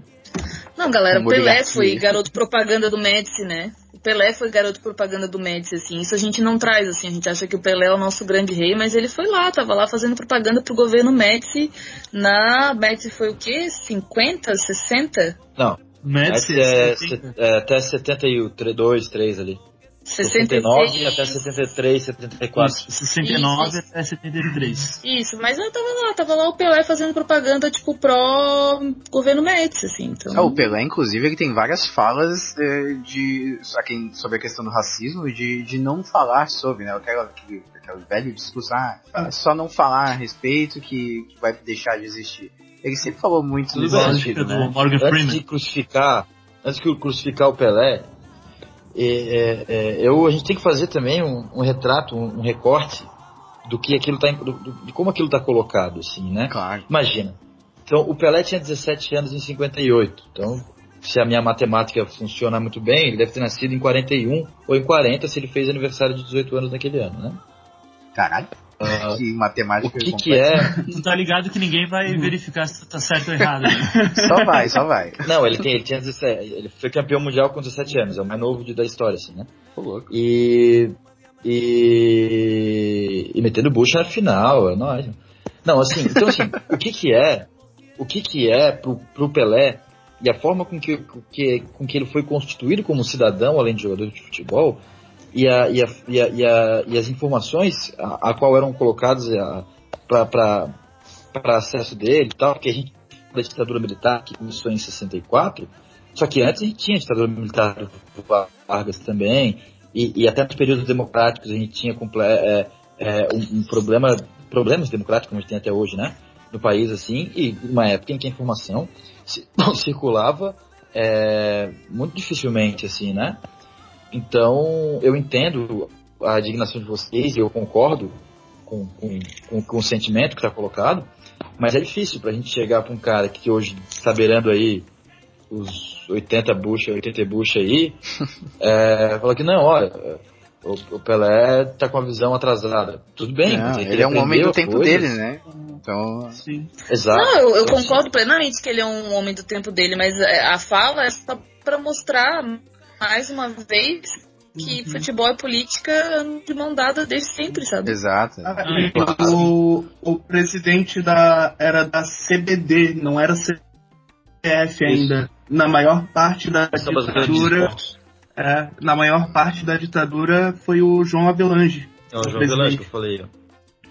Não, galera, o Pelé foi garoto propaganda do Médici, né? O Pelé foi garoto propaganda do Médici, assim. Isso a gente não traz, assim. A gente acha que o Pelé é o nosso grande rei, mas ele foi lá, tava lá fazendo propaganda pro governo Médici. Na Médici foi o quê? 50, 60? Não, Médici, é, é, é, até 72, 3 ali. 69 até 73, 74. Isso, 69 Isso. até 73. Isso, mas eu tava lá, tava lá o Pelé fazendo propaganda, tipo, pró governo Médici, assim. Então... Ah, o Pelé, inclusive, ele tem várias falas eh, de, que- sobre a questão do racismo e de, de não falar sobre, né? Aquela, aquele, aquele velho discurso, ah, é só não falar a respeito que, que vai deixar de existir. Ele sempre falou muito bem. sentido, do né? Morgan Antes Freeman. de crucificar, antes de crucificar o Pelé, é, é, eu, a gente tem que fazer também um, um retrato, um, um recorte do que aquilo tá, do- de como aquilo está colocado, assim, né? Claro. Imagina. Então, o Pelé tinha 17 anos em 58. Então, se a minha matemática funciona muito bem, ele deve ter nascido em 41 ou em 40 se ele fez aniversário de 18 anos naquele ano, né? Caralho, Ah, que o matemática que, que complexa. é Tu tá ligado que ninguém vai verificar se tu tá certo ou errado. né? Só vai, só vai. Não, ele, tem, ele tinha 17. Ele foi campeão mundial com 17 anos, é o mais novo de- da história, assim, né? Tô louco. E. E. E metendo bucha na final, é nóis. Não, assim, então assim, o que que é. O que que é pro, pro Pelé e a forma com que, com que, com que ele foi constituído como cidadão, além de jogador de futebol, e, a, e, a, e, a, e, as informações a, a qual eram colocadas para acesso dele e tal, porque a gente da ditadura militar que começou em 64, só que antes a gente tinha ditadura militar do Vargas também, e, e até nos períodos democráticos a gente tinha é, é, um, um problema, problemas democráticos como a gente tem até hoje, né? No país, assim, e uma época em que a informação ci- circulava é, muito dificilmente, assim, né? Então, eu entendo a indignação de vocês e eu concordo com, com, com, com o sentimento que está colocado, mas é difícil pra gente chegar pra um cara que hoje está beirando aí os 80 bucha, 80 bucha aí, é, falar que não, olha, o, o Pelé tá com a visão atrasada. Tudo bem, Não, mas ele é um homem do tempo coisas. dele, né? Então, Sim. Exato. Não, eu, eu Então, concordo plenamente que ele é um homem do tempo dele, mas é, a fala é só pra mostrar mais uma vez que futebol e política andam de mão dada desde sempre, sabe? exato. Ah, o, o presidente da, era da CBD, não era CBF ainda. Na maior parte da grandes ditadura, é, na maior parte da ditadura foi o João Avelange. É o João presidente. Velange que eu falei, ó.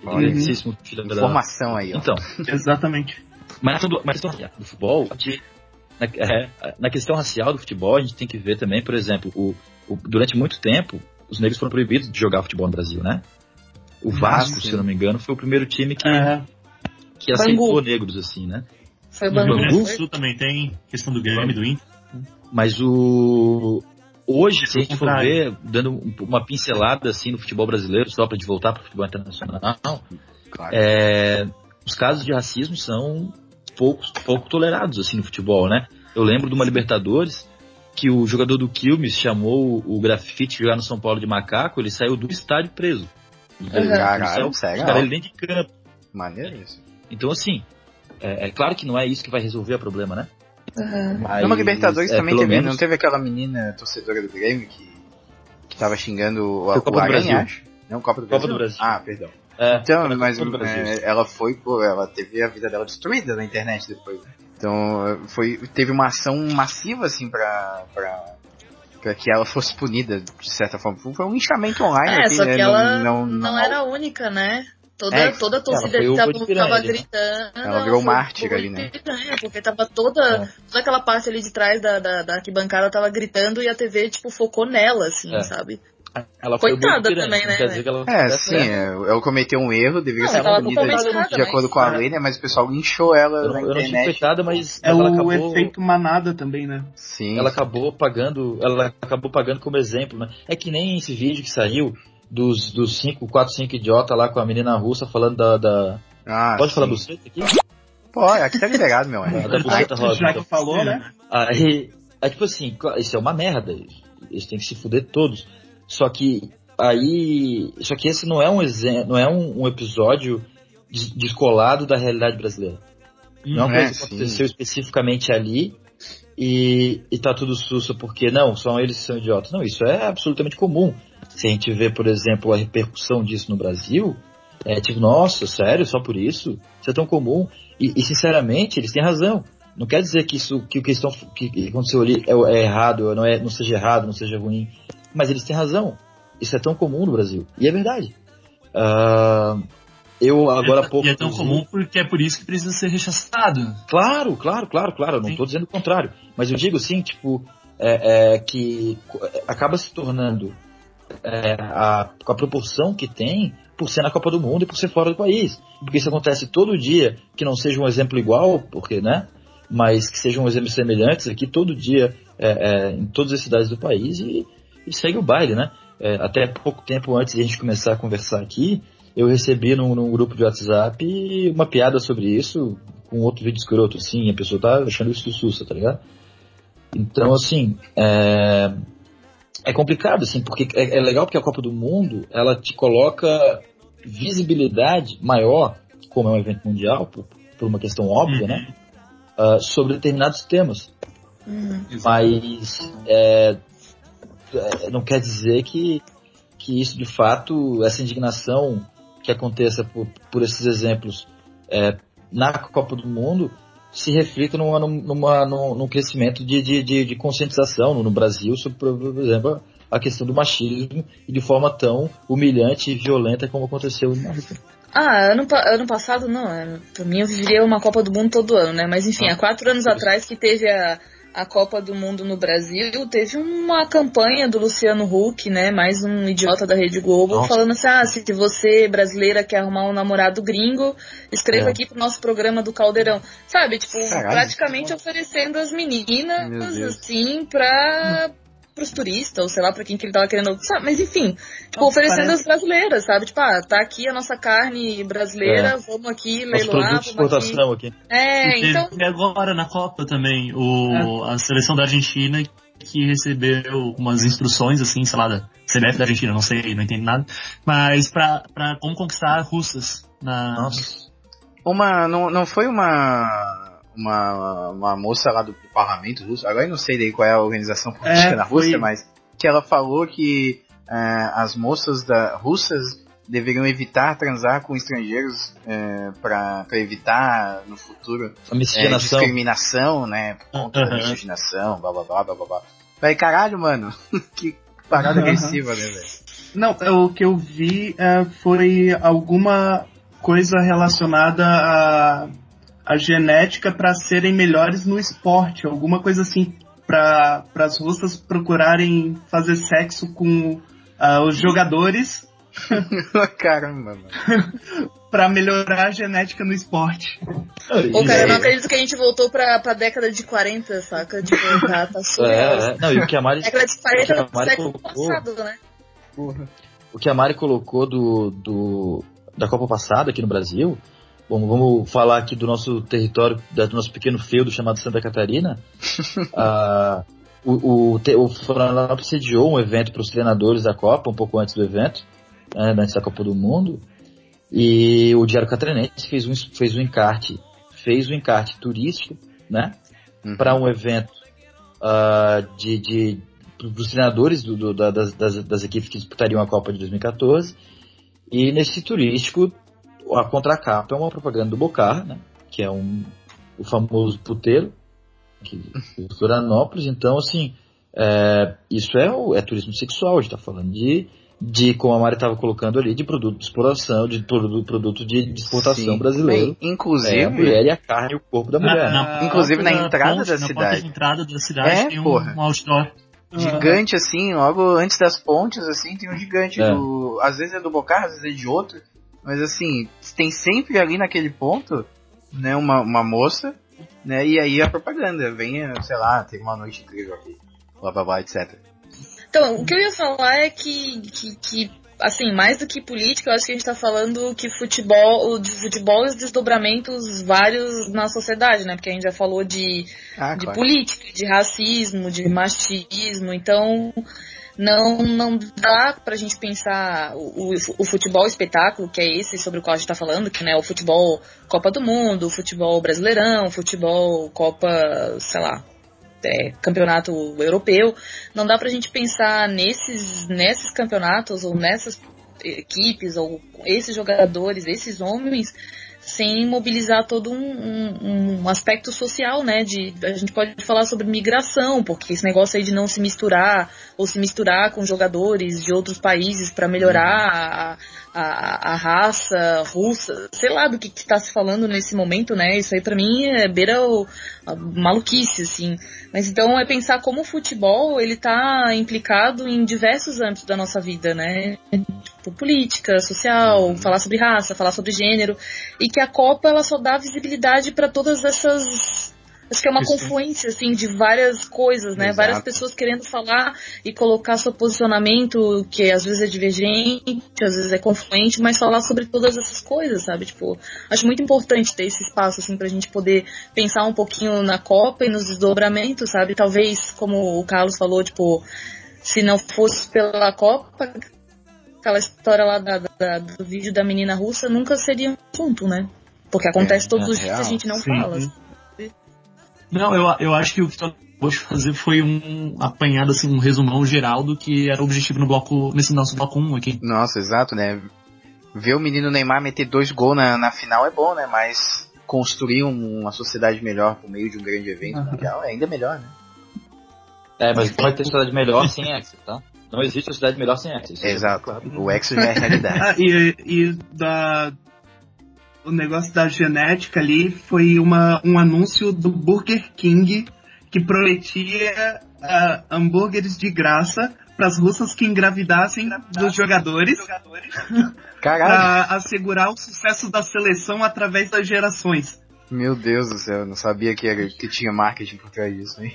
Da- Informação aí, ó. Então, Exatamente. Mas, tudo, mas questão racial do futebol, a na, é, na questão racial do futebol, a gente tem que ver também, por exemplo, o, o- durante muito tempo, os negros foram proibidos de jogar futebol no Brasil, né? O Vasco, sim. se eu não me engano, foi o primeiro time que, É, que Bangu. aceitou negros, assim, né? Foi o No Bangu. Foi? Sul também tem questão do Grêmio, do Inter. Mas o. Hoje, se a gente for ver, dando um- uma pincelada assim no futebol brasileiro, só pra gente voltar pro futebol internacional, Claro. é, os casos de racismo são poucos, pouco tolerados assim no futebol, né? Eu lembro de uma Libertadores que o jogador do Quilmes chamou o grafite jogar no São Paulo de macaco, ele saiu do estádio preso. Caralho, sério? Cara, ele dentro de campo. Maneiro isso. Então, assim, é, é claro que não é isso que vai resolver o problema, né? Aham. Mas, Numa Libertadores é, também teve, menos- não teve aquela menina torcedora do Grêmio que, que tava xingando o, o Copa do Aranha, Brasil. acho? Não, Copa do Copa Brasil. do Brasil. Ah, perdão. É, Então, mas é, ela foi, pô, ela teve a vida dela destruída na internet depois. Então, foi, teve uma ação massiva, assim, pra, pra, pra que ela fosse punida, de certa forma. Foi um linchamento online É, aqui, só né? que ela não, não, não, era a única, né? Toda, É, toda a torcida tava, tava né? gritando. Ela virou mártir ali, né? Porque tava toda, É. toda aquela parte ali de trás da, da, da arquibancada tava gritando e a TV, tipo, focou nela, assim, É. sabe? Ela Coitada também, né, quer dizer que ela É, sim, certo. é, ela cometeu um erro, deveria Não, ser ela tava punida de, de acordo mas- com a lei, né? Mas o pessoal linchou ela Eu, na não- eu internet. coitada, mas é ela o acabou, efeito manada também, né? Sim. ela acabou pagando, ela acabou pagando como exemplo, né? É que nem esse vídeo que saiu dos, dos cinco, quatro, cinco idiotas lá com a menina russa falando da. da- Ah, Pode sim. falar buceta aqui? Pode, aqui tá liberado, meu amigo. da buceta rosa. Já então. que falou, né? Aí, é tipo assim, isso é uma merda. Eles têm que se fuder todos. Só que aí. Só que esse não é um exemplo, não é um, um episódio des- descolado da realidade brasileira. Não é uma É, coisa que sim. aconteceu especificamente ali e, e tá tudo sussa porque não, são eles que são idiotas. Não, isso é absolutamente comum. Se a gente vê, por exemplo, a repercussão disso no Brasil, é tipo, nossa, sério, só por isso? Isso é tão comum. E, e, sinceramente, eles têm razão. Não quer dizer que isso que o que, estão, que, que aconteceu ali é, é errado, não, é, não seja errado, não seja ruim. Mas eles têm razão. isso é tão comum no Brasil. E é verdade. Uh, eu agora há pouco. E é tão comum porque é por isso que precisa ser rechaçado. Claro, claro, claro, claro. Eu não estou dizendo o contrário. Mas eu digo sim, tipo, é, é, que acaba se tornando é, a, com a proporção que tem por ser na Copa do Mundo e por ser fora do país. Porque isso acontece todo dia, que não seja um exemplo igual, porque, né? Mas que sejam exemplos semelhantes aqui todo dia é, é, em todas as cidades do país e, e segue o baile, né? É, até pouco tempo antes de a gente começar a conversar aqui, eu recebi num, num, grupo de WhatsApp uma piada sobre isso, com outro vídeo escroto, assim, a pessoa tá achando isso sussa, tá ligado? Então, assim, é, é complicado, assim, porque é, é, legal porque a Copa do Mundo, ela te coloca visibilidade maior, como é um evento mundial, por, por uma questão óbvia, uhum. né? Uh, sobre determinados temas. Uhum. Mas é, é, não quer dizer que, que isso de fato, essa indignação que aconteça por, por esses exemplos é, na Copa do Mundo se reflita numa, numa, numa, num crescimento de, de, de, de conscientização no, no Brasil sobre, por exemplo, a questão do machismo e de forma tão humilhante e violenta como aconteceu no África. Ah, ano, ano passado não. É, pra mim eu viveria uma Copa do Mundo todo ano, né? Mas enfim, ah, há quatro anos atrás que teve a, a Copa do Mundo no Brasil, teve uma campanha do Luciano Huck, né, mais um idiota da Rede Globo, Nossa. falando assim, ah, se você, brasileira, quer arrumar um namorado gringo, escreva é. aqui pro nosso programa do Caldeirão. Sabe, tipo, Caralho. praticamente oferecendo as meninas, assim, pra pros turistas, ou sei lá, pra quem que ele tava querendo. Sabe? Mas enfim, tipo, Nossa, oferecendo parece... as brasileiras, sabe? Tipo, ah, tá aqui a nossa carne brasileira, é. vamos aqui leiloar. Vamos exportação aqui. aqui. É, e então. E agora na Copa também, o, é. a seleção da Argentina que recebeu umas instruções, assim, sei lá, da CBF da Argentina, não sei, não entendo nada, mas pra, pra como conquistar russas na. Nossa. Uma. Não, não foi uma uma, uma moça lá do parlamento russo, agora eu não sei daí qual é a organização política é, na Rússia, foi... mas que ela falou que uh, as moças da, russas deveriam evitar transar com estrangeiros é, para evitar no futuro uh, discriminação, né? Contra uhum. a miscigenação, blá blá blá blá blá. Vai caralho, mano, que parada agressiva, né, velho? Não, o que eu vi foi alguma coisa relacionada a a genética para serem melhores no esporte, alguma coisa assim, para as russas procurarem fazer sexo com uh, os jogadores. Caramba, mano. pra melhorar a genética no esporte. Pô, cara, eu não acredito que a gente voltou pra, pra década de 40, saca? De voltar, tá surreal. É, é. Não, e o que a Mari... Década de 40 do século colocou, passado, né? Porra. O que a Mari colocou do, do, da Copa passada aqui no Brasil Bom, vamos falar aqui do nosso território, do nosso pequeno feudo chamado Santa Catarina. ah, o, o, o Florianópolis sediou um evento para os treinadores da Copa, um pouco antes do evento, né, antes da Copa do Mundo. E o Diário Catarinense fez um, fez um encarte, fez um encarte turístico, né, uhum. para um evento uh, de, de os treinadores do, do, das, das, das equipes que disputariam a Copa de 2014. E nesse turístico a contracapa é uma propaganda do Bocar, né? Que é um, o famoso puteiro que, de Florianópolis. Então, assim, é, isso é, é turismo sexual. A gente está falando de, de, como a Mari estava colocando ali, de produto de exploração, de produto, produto de, exportação Sim. brasileiro. Bem, inclusive. É a mulher e a carne e o corpo da mulher. Na, na, inclusive na, entrada ponte, da cidade. Na entrada da cidade é, tem um, porra. um outdoor. Gigante assim, logo antes das pontes, assim, tem um gigante é. do. Às vezes é do Bocar, às vezes é de outro. Mas assim, tem sempre ali naquele ponto, né, uma, uma moça, né, e aí a propaganda, venha, sei lá, tem uma noite incrível aqui, blá blá blá, etc. Então, o que eu ia falar é que, que, que assim, mais do que política, eu acho que a gente está falando que futebol, o de futebol e os desdobramentos vários na sociedade, né? Porque a gente já falou de, ah, de claro. política, de racismo, de machismo, então não, não dá pra gente pensar o, o, futebol espetáculo, que é esse sobre o qual a gente tá falando, que né, o futebol Copa do Mundo, o futebol Brasileirão, o futebol Copa, sei lá, é, campeonato europeu. Não dá pra gente pensar nesses, nesses campeonatos ou nessas equipes ou esses jogadores, esses homens, sem mobilizar todo um, um, um, aspecto social, né? De, a gente pode falar sobre migração, porque esse negócio aí de não se misturar ou se misturar com jogadores de outros países para melhorar a, a, a, raça russa, sei lá do que está se falando nesse momento, né? Isso aí para mim é beira o, maluquice, assim. Mas então é pensar como o futebol ele tá implicado em diversos âmbitos da nossa vida, né? Tipo, política, social, uhum. falar sobre raça, falar sobre gênero, e que a Copa ela só dá visibilidade para todas essas Acho que é uma Isso. confluência, assim, de várias coisas, né? Exato. Várias pessoas querendo falar e colocar seu posicionamento, que às vezes é divergente, às vezes é confluente, mas falar sobre todas essas coisas, sabe? Tipo, acho muito importante ter esse espaço, assim, pra gente poder pensar um pouquinho na Copa e nos desdobramentos, sabe? Talvez, como o Carlos falou, tipo, se não fosse pela Copa, aquela história lá da, da, do vídeo da menina russa nunca seria um assunto, né? Porque acontece é, todos é os dias e a gente não Sim. fala. Não, eu, eu acho que o que tu acabou de fazer foi um apanhado, assim, um resumão geral do que era o objetivo no bloco, nesse nosso bloco 1 aqui. Nossa, exato, né? Ver o menino Neymar meter dois gols na, na final é bom, né? Mas construir um, uma sociedade melhor por meio de um grande evento uhum. mundial é ainda melhor, né? É, mas vai ter sociedade melhor sem Exit, tá? Não existe sociedade melhor sem Exit. Exato. Claro. O já é realidade. Ah, e, e da, o negócio da genética ali foi uma, um anúncio do Burger King que prometia uh, hambúrgueres de graça para as russas que engravidassem dos jogadores. para assegurar o sucesso da seleção através das gerações. Meu Deus do céu, não sabia que, era, que tinha marketing por trás disso, hein?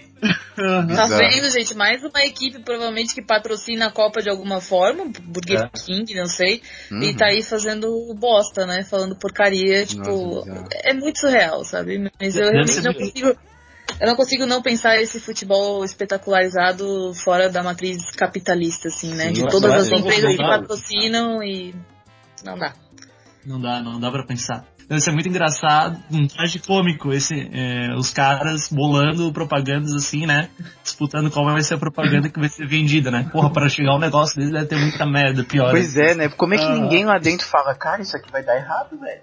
Tá vendo, gente? Mais uma equipe provavelmente que patrocina a Copa de alguma forma, Burger é. King, não sei, uhum. e tá aí fazendo bosta, né? Falando porcaria, tipo, Nossa, é muito surreal, sabe? Mas eu realmente não consigo. Eu não consigo não pensar esse futebol espetacularizado fora da matriz capitalista, assim, né? Sim, de todas as empresas que patrocinam e. Não dá. Não dá, não dá pra pensar. Deve ser muito engraçado, um traje cômico, esse, é, os caras bolando propagandas assim, né? Disputando qual vai ser a propaganda que vai ser vendida, né? Porra, para chegar um negócio dele deve ter muita merda, pior. Pois é, né? Como é que ninguém lá dentro fala, cara, isso aqui vai dar errado, velho?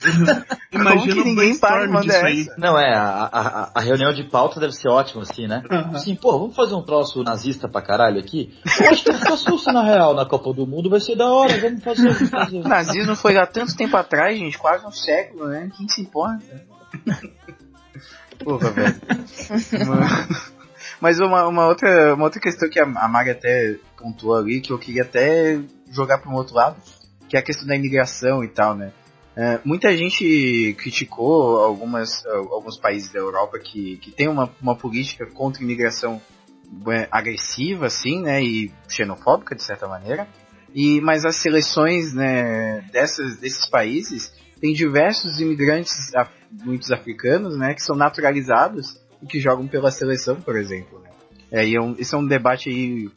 Imagina que ninguém para disso aí. Não, é, a, a, a, reunião de pauta deve ser ótima, assim, né? Uhum. Assim, pô, vamos fazer um troço nazista pra caralho aqui? Eu acho que ficar susto na real na Copa do Mundo vai ser da hora, vamos fazer. Vamos fazer. O nazismo foi há tanto tempo atrás, gente, quase um século, né? Quem se importa? Porra, velho. Mas uma, uma, outra, uma outra questão que a, a Mari até pontuou ali, que eu queria até jogar para um outro lado, que é a questão da imigração e tal, né? É, muita gente criticou algumas, alguns países da Europa que, que tem uma, uma política contra imigração é, agressiva, assim, né, e xenofóbica de certa maneira. E mas as seleções, né, dessas, desses países tem diversos imigrantes, muitos africanos, né, que são naturalizados e que jogam pela seleção, por exemplo. Né? É, e é um, esse é um debate aí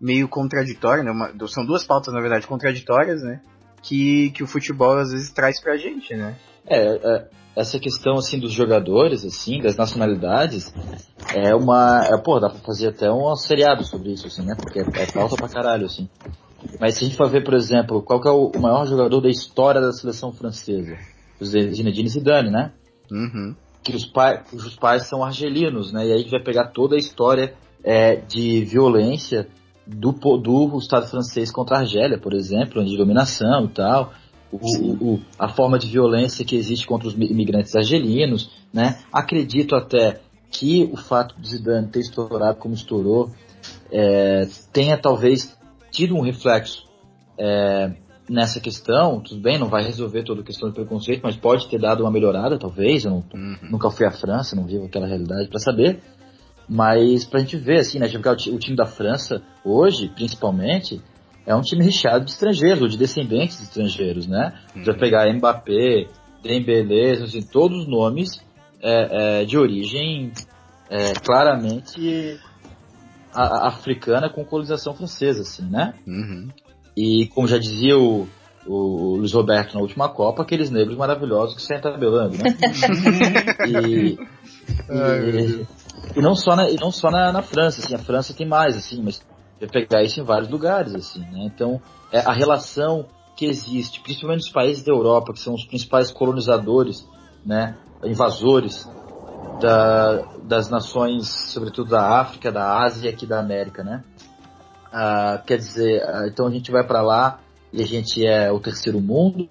meio contraditório, né? Uma, são duas pautas, na verdade, contraditórias, né? Que, que o futebol às vezes traz pra gente, né? É, é essa questão assim dos jogadores, assim, das nacionalidades, é uma. É, pô, dá pra fazer até um seriado sobre isso, assim, né? Porque é, é pauta pra caralho, assim. Mas se a gente for ver, por exemplo, qual que é o, maior jogador da história da seleção francesa? O Zinedine Zidane, né? Uhum. Que os, pai, cujos pais são argelinos, né? E aí a gente vai pegar toda a história é, de violência do, do Estado francês contra a Argélia, por exemplo, de dominação e tal. O, o, a forma de violência que existe contra os imigrantes argelinos, né? Acredito até que o fato de Zidane ter estourado como estourou é, tenha talvez tido um reflexo é, nessa questão, tudo bem, não vai resolver toda a questão do preconceito, mas pode ter dado uma melhorada, talvez. Eu não, uhum. nunca fui à França, não vivo aquela realidade para saber. Mas pra gente ver, assim, né, o time da França, hoje, principalmente, é um time recheado de estrangeiros, ou de descendentes de estrangeiros, né? Uhum. Pegar Mbappé, Dembélé, assim, todos os nomes é, é, de origem é, claramente a, a africana com colonização francesa, assim, né? Uhum. E como já dizia o, o Luiz Roberto na última Copa, aqueles negros maravilhosos que saem tabelando, né? e, e, e, não só, na, e não só na, na, França, assim, a França tem mais, assim, mas pegar isso em vários lugares, assim, né? Então, é, a relação que existe, principalmente nos países da Europa, que são os principais colonizadores, né, invasores da, das nações, sobretudo da África, da Ásia e aqui da América, né? Ah, quer dizer, ah, então a gente vai para lá e a gente é o terceiro mundo,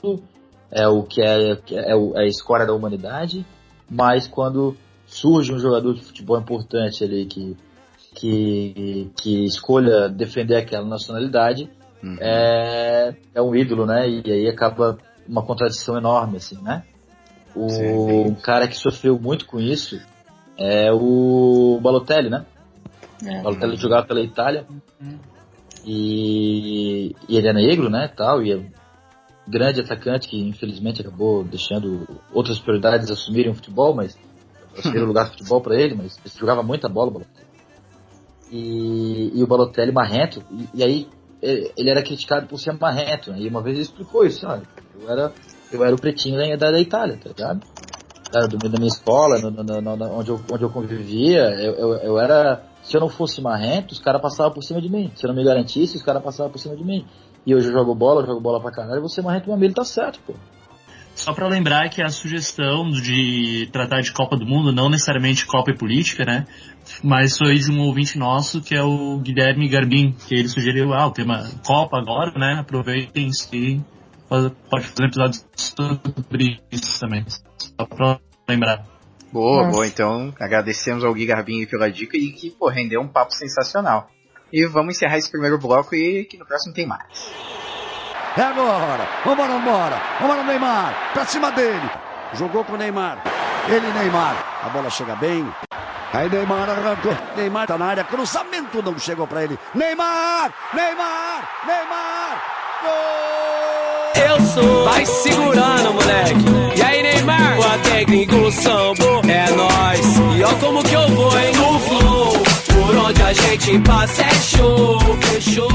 é o que é, é, é a escória da humanidade, mas quando surge um jogador de futebol importante ali que, que, que escolha defender aquela nacionalidade, uhum. é, é um ídolo, né? E aí acaba uma contradição enorme, assim, né? O Sim. um cara que sofreu muito com isso é o Balotelli, né? É. O Balotelli jogava pela Itália. Uhum. E, e ele é negro, né, tal, e é grande atacante que infelizmente acabou deixando outras prioridades assumirem o futebol, mas o lugar de futebol para ele, mas ele jogava muita bola, Balotelli. E, e o Balotelli marrento, e, e, aí ele era criticado por ser marrento, né, e uma vez ele explicou isso, olha, eu era, eu era o pretinho da, da Itália, tá ligado? Da, da minha escola, no, no, no, onde, eu, onde eu convivia, eu, eu, eu era se eu não fosse marrento, os caras passavam por cima de mim. Se eu não me garantisse, os caras passavam por cima de mim. E hoje eu jogo bola, eu jogo bola pra caralho, você marrento uma ele tá certo, pô. Só para lembrar que a sugestão de tratar de Copa do Mundo, não necessariamente Copa e política, né? Mas foi de um ouvinte nosso, que é o Guilherme Garbin, que ele sugeriu, ah, o tema Copa agora, né? Aproveitem e pode fazer um episódio sobre isso também. Só pra lembrar. Boa, Nossa. boa. Então, agradecemos ao Gui Garbinho pela dica e que, pô, rendeu um papo sensacional. E vamos encerrar esse primeiro bloco e que no próximo tem mais. É agora! Vambora, vambora! Vambora, Neymar! Pra cima dele! Jogou com o Neymar. Ele, Neymar. A bola chega bem. Aí Neymar arrancou. Neymar tá na área. Cruzamento não chegou pra ele. Neymar! Neymar! Neymar! Gol! Eu sou. Vai segurando, moleque. E aí, Neymar? O técnico sambo é nós. E ó como que eu vou, hein? No flow. Por onde a gente passa é show. Fechou.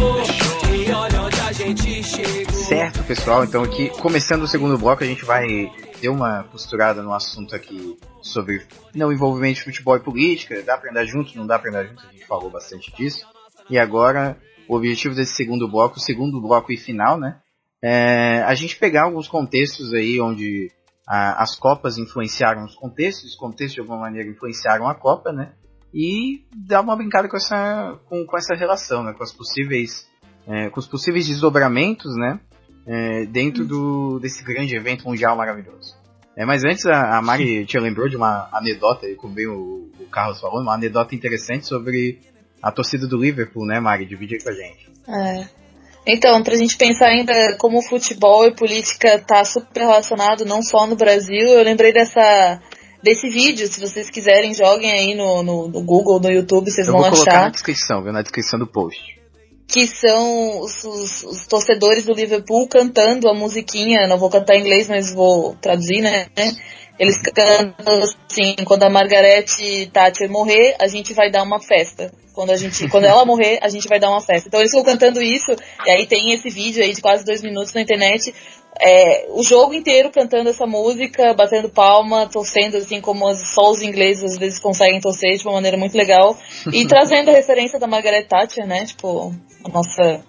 E olha onde a gente chegou. Certo, pessoal. Então aqui, começando o segundo bloco, a gente vai ter uma costurada no assunto aqui sobre não envolvimento de futebol e política. Dá pra andar junto, não dá pra andar junto, a gente falou bastante disso. E agora, o objetivo desse segundo bloco, o segundo bloco e final, né? É a gente pegar alguns contextos aí onde a, as Copas influenciaram os contextos, os contextos de alguma maneira influenciaram a Copa, né? E dar uma brincada com essa, com, com essa relação, né? Com as possíveis, é, com os possíveis desdobramentos, né? É, dentro do, desse grande evento mundial maravilhoso. É, mas antes a, a Mari te lembrou de uma anedota, como bem o, o Carlos falou, uma anedota interessante sobre a torcida do Liverpool, né, Mari? Divide aí com a gente. É. Então, pra gente pensar ainda como futebol e política tá super relacionado, não só no Brasil, eu lembrei dessa desse vídeo, se vocês quiserem, joguem aí no, no, no Google, no YouTube, vocês eu vão vou achar. colocar na descrição, viu? Na descrição do post. Que são os, os, os, torcedores do Liverpool cantando a musiquinha, não vou cantar em inglês, mas vou traduzir, né? Eles cantam assim, quando a Margaret Thatcher morrer, a gente vai dar uma festa. Quando, a gente, quando ela morrer, a gente vai dar uma festa. Então eles ficam cantando isso, e aí tem esse vídeo aí de quase dois minutos na internet, é, o jogo inteiro cantando essa música, batendo palma, torcendo assim como só os ingleses às vezes conseguem torcer de uma maneira muito legal. E trazendo a referência da Margaret Thatcher, né? Tipo, a nossa.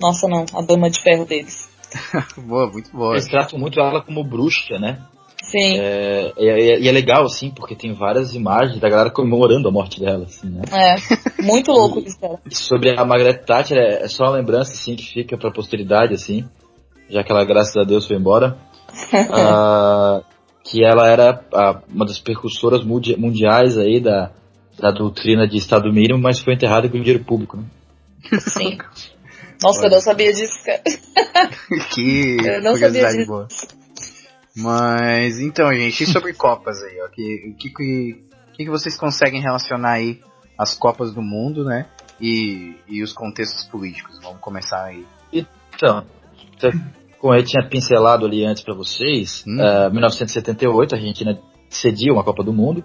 Nossa não, a dama de ferro deles. boa, muito boa. Eles tratam muito ela como bruxa, né? Sim. É, e, é, é legal, assim, porque tem várias imagens da galera comemorando a morte dela, assim, né? É, muito louco isso, cara. Sobre a Margaret Thatcher, é, é, só uma lembrança, assim, que fica pra posteridade, assim, já que ela, graças a Deus, foi embora. uh, que ela era a, uma das percussoras mundiais aí da, da doutrina de Estado mínimo, mas foi enterrada com dinheiro público, né? Sim. Nossa, Olha. eu não sabia disso, cara. que eu não sabia disso. Boa. Mas então, gente, e sobre Copas aí, ó? Que que, que, que vocês conseguem relacionar aí as Copas do Mundo, né? E, e os contextos políticos? Vamos começar aí. Então, como eu tinha pincelado ali antes para vocês, hum. uh, 1978 a Argentina cedia uma Copa do Mundo,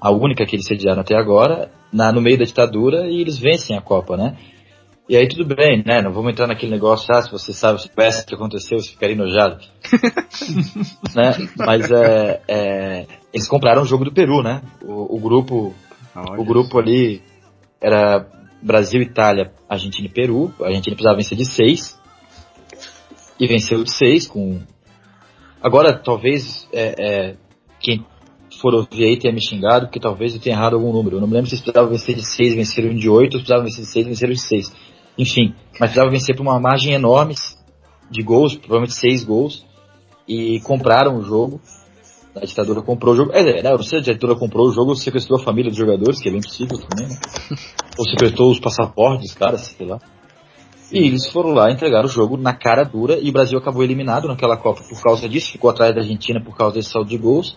a única que eles sediaram até agora, na, no meio da ditadura, e eles vencem a Copa, né? E aí tudo bem, né? Não vamos entrar naquele negócio, ah, se você sabe, se peça o que aconteceu, você ficaria enojado. né? Mas é, é, eles compraram o jogo do Peru, né? O, o grupo, Olha o grupo ali era Brasil, Itália, Argentina e Peru. A Argentina precisava vencer de 6 e venceu de 6 com. Agora, talvez é, é, quem for ouvir aí tenha me xingado, porque talvez eu tenha errado algum número. Eu não me lembro se eles precisavam vencer de 6 venceram de 8, ou se precisavam vencer de 6 venceram de 6. Enfim, mas precisava vencer por uma margem enorme de gols, provavelmente 6 gols, e compraram o jogo. A ditadura comprou o jogo. É, eu não sei se a ditadura comprou o jogo ou sequestrou a família dos jogadores, que é bem possível também, né? Ou sequestrou os passaportes dos caras, sei lá. E eles foram lá entregar o jogo na cara dura e o Brasil acabou eliminado naquela Copa por causa disso, ficou atrás da Argentina por causa desse saldo de gols.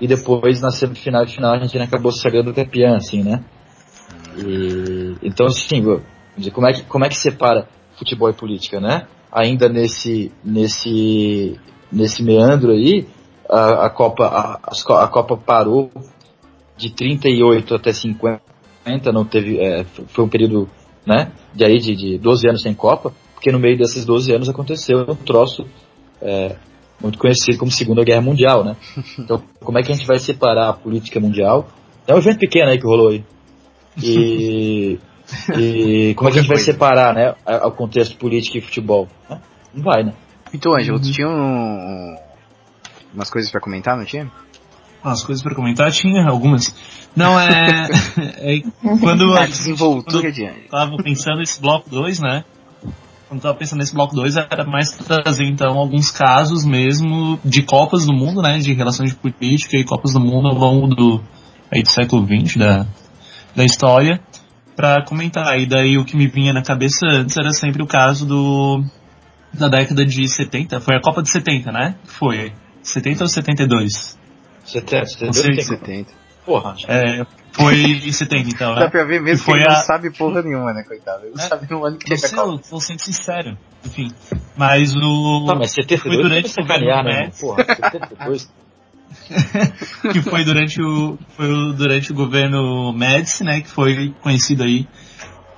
E depois na semifinal e final a Argentina acabou se sagrando campeã, assim, né? E, então, assim, dizer, como é que, como é que separa futebol e política, né? Ainda nesse, nesse, nesse meandro aí, a, a Copa, a, a Copa parou de 38 até 50, não teve, é, foi um período né? De aí de, de 12 anos sem Copa, porque no meio desses 12 anos aconteceu um troço é, muito conhecido como Segunda Guerra Mundial, né? Então, como é que a gente vai separar a política mundial? É um evento pequeno aí que rolou aí. E, e como é que a gente vai separar, né, o contexto político e futebol? Não vai, né? Então, Ângelo, tu tinha um, umas coisas para comentar, não tinha? As coisas para comentar tinha algumas. Não, é. é quando a desenvoltura de Tava pensando nesse bloco 2, né? Quando tava pensando nesse bloco 2, era mais trazer então alguns casos mesmo de Copas do Mundo, né? De relações de política e Copas do Mundo ao longo do, aí, do século XX da, da história para comentar. E daí o que me vinha na cabeça antes era sempre o caso do da década de 70. Foi a Copa de 70, né? Foi. 70 ou 72? 70, 70. 70. Porra. É, foi em 70 então, né? Dá pra ver mesmo que ele a... não sabe porra nenhuma, né, coitado? Ele não é, sabe no ano que sei, eu tô sendo sincero. Enfim. Mas o. Não, mas 72 foi durante o governo né? Porra, 72. que foi durante o foi durante o governo Médici, né, que foi conhecido aí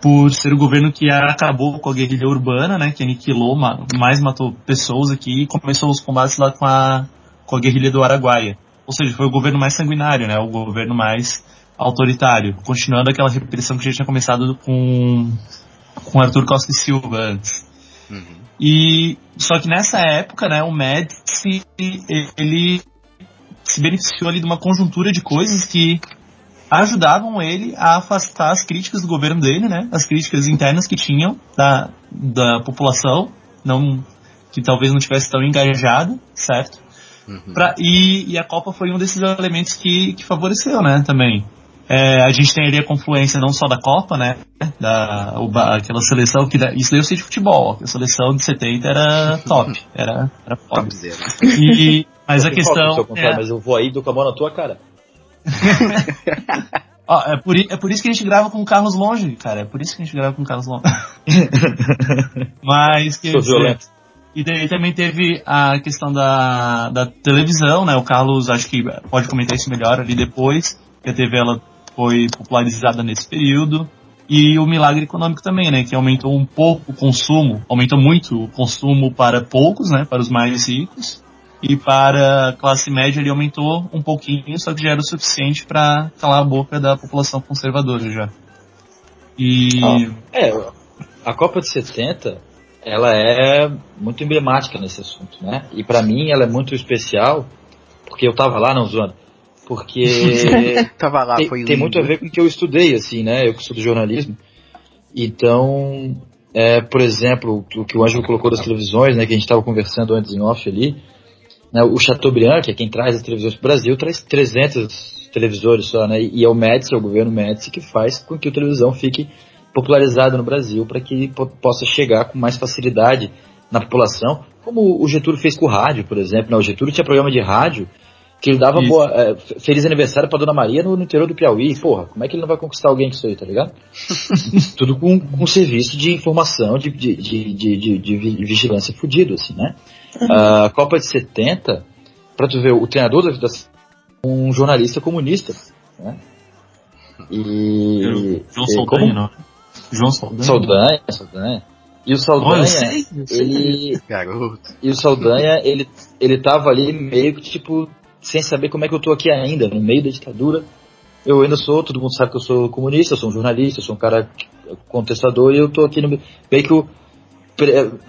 por ser o governo que acabou com a guerrilha urbana, né, que aniquilou, mais matou pessoas aqui e começou os combates lá com a com a guerrilha do Araguaia. Ou seja, foi o governo mais sanguinário, né? O governo mais autoritário, continuando aquela repressão que já tinha começado com com Arthur Costa e Silva antes. Uhum. E só que nessa época, né, o Médici ele se beneficiou ali de uma conjuntura de coisas que ajudavam ele a afastar as críticas do governo dele, né, as críticas internas que tinham da, da população, não que talvez não tivesse tão engajada, certo? Uhum. Pra, e, e, a Copa foi um desses elementos que, que favoreceu, né, também. É, a gente tem ali a confluência não só da Copa, né, da, o, aquela seleção que, isso daí eu sei de futebol, a seleção de 70 era top, era, era foda. E, mas a questão... É... Mas eu vou aí do com na tua cara. Ó, é, por, é por isso que a gente grava com o Carlos longe, cara. É por isso que a gente grava com o Carlos longe. Mas que. Sou violento. E daí também teve a questão da, da televisão, né? O Carlos acho que pode comentar isso melhor ali depois, que a TV ela foi popularizada nesse período. E o milagre econômico também, né? Que aumentou um pouco o consumo, aumentou muito o consumo para poucos, né? Para os mais ricos. E para a classe média ele aumentou um pouquinho, só que já era o suficiente para calar a boca da população conservadora já. E. Ah, é, a Copa de 70 ela é muito emblemática nesse assunto, né? E para mim ela é muito especial, porque eu tava lá, não zoando, porque tava lá, tem, foi tem muito a ver com o que eu estudei, assim, né? Eu que estudo jornalismo. Então, é, por exemplo, o que o Ângelo colocou das televisões, né? Que a gente estava conversando antes em off ali, o Chateaubriand, que é quem traz as televisões para o Brasil, traz 300 televisores só, né? E é o Médici, é o governo Médici, que faz com que a televisão fique popularizado no Brasil para que possa chegar com mais facilidade na população, como o Getúlio fez com o rádio, por exemplo. Né? O Getúlio tinha programa de rádio que ele dava boa, é, feliz aniversário para Dona Maria no, no, interior do Piauí. Porra, como é que ele não vai conquistar alguém com isso aí, tá ligado? Tudo com, com serviço de informação, de, de, de, de, de vigilância fudido, assim, né? A Copa de 70, para tu ver, o treinador da, da um jornalista comunista, né? E... João Saldanha, não? João Saldanha. Saldanha, Saldanha. E o Saldanha, oh, sei, sei. ele. Garoto. E o Saldanha, ele, ele tava ali meio que tipo, sem saber como é que eu tô aqui ainda, no meio da ditadura. Eu ainda sou, todo mundo sabe que eu sou comunista, eu sou um jornalista, eu sou um cara contestador e eu tô aqui no meio que o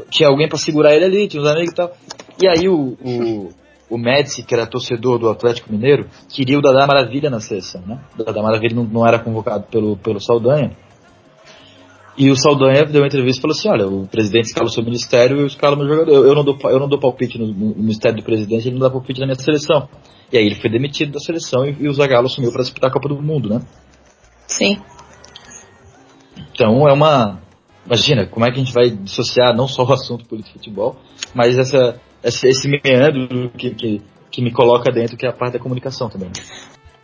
tinha alguém para segurar ele ali, tinha uns amigos e tal. E aí o, o, o Médici, que era torcedor do Atlético Mineiro, queria o Dadá Maravilha na seleção, né? O Dadá Maravilha não, não era convocado pelo, pelo Saldanha. E o Saldanha deu uma entrevista e falou assim: olha, o presidente escala o seu ministério e eu escalo meu jogador. Eu, eu, não, dou, eu não dou palpite no, no, ministério do presidente, ele não dá palpite na minha seleção. E aí ele foi demitido da seleção e, e o Zagallo assumiu para disputar a Copa do Mundo, né? Sim. Então é uma. Imagina, como é que a gente vai dissociar não só o assunto político futebol, mas essa, esse, esse meandro que, que, que me coloca dentro, que é a parte da comunicação também.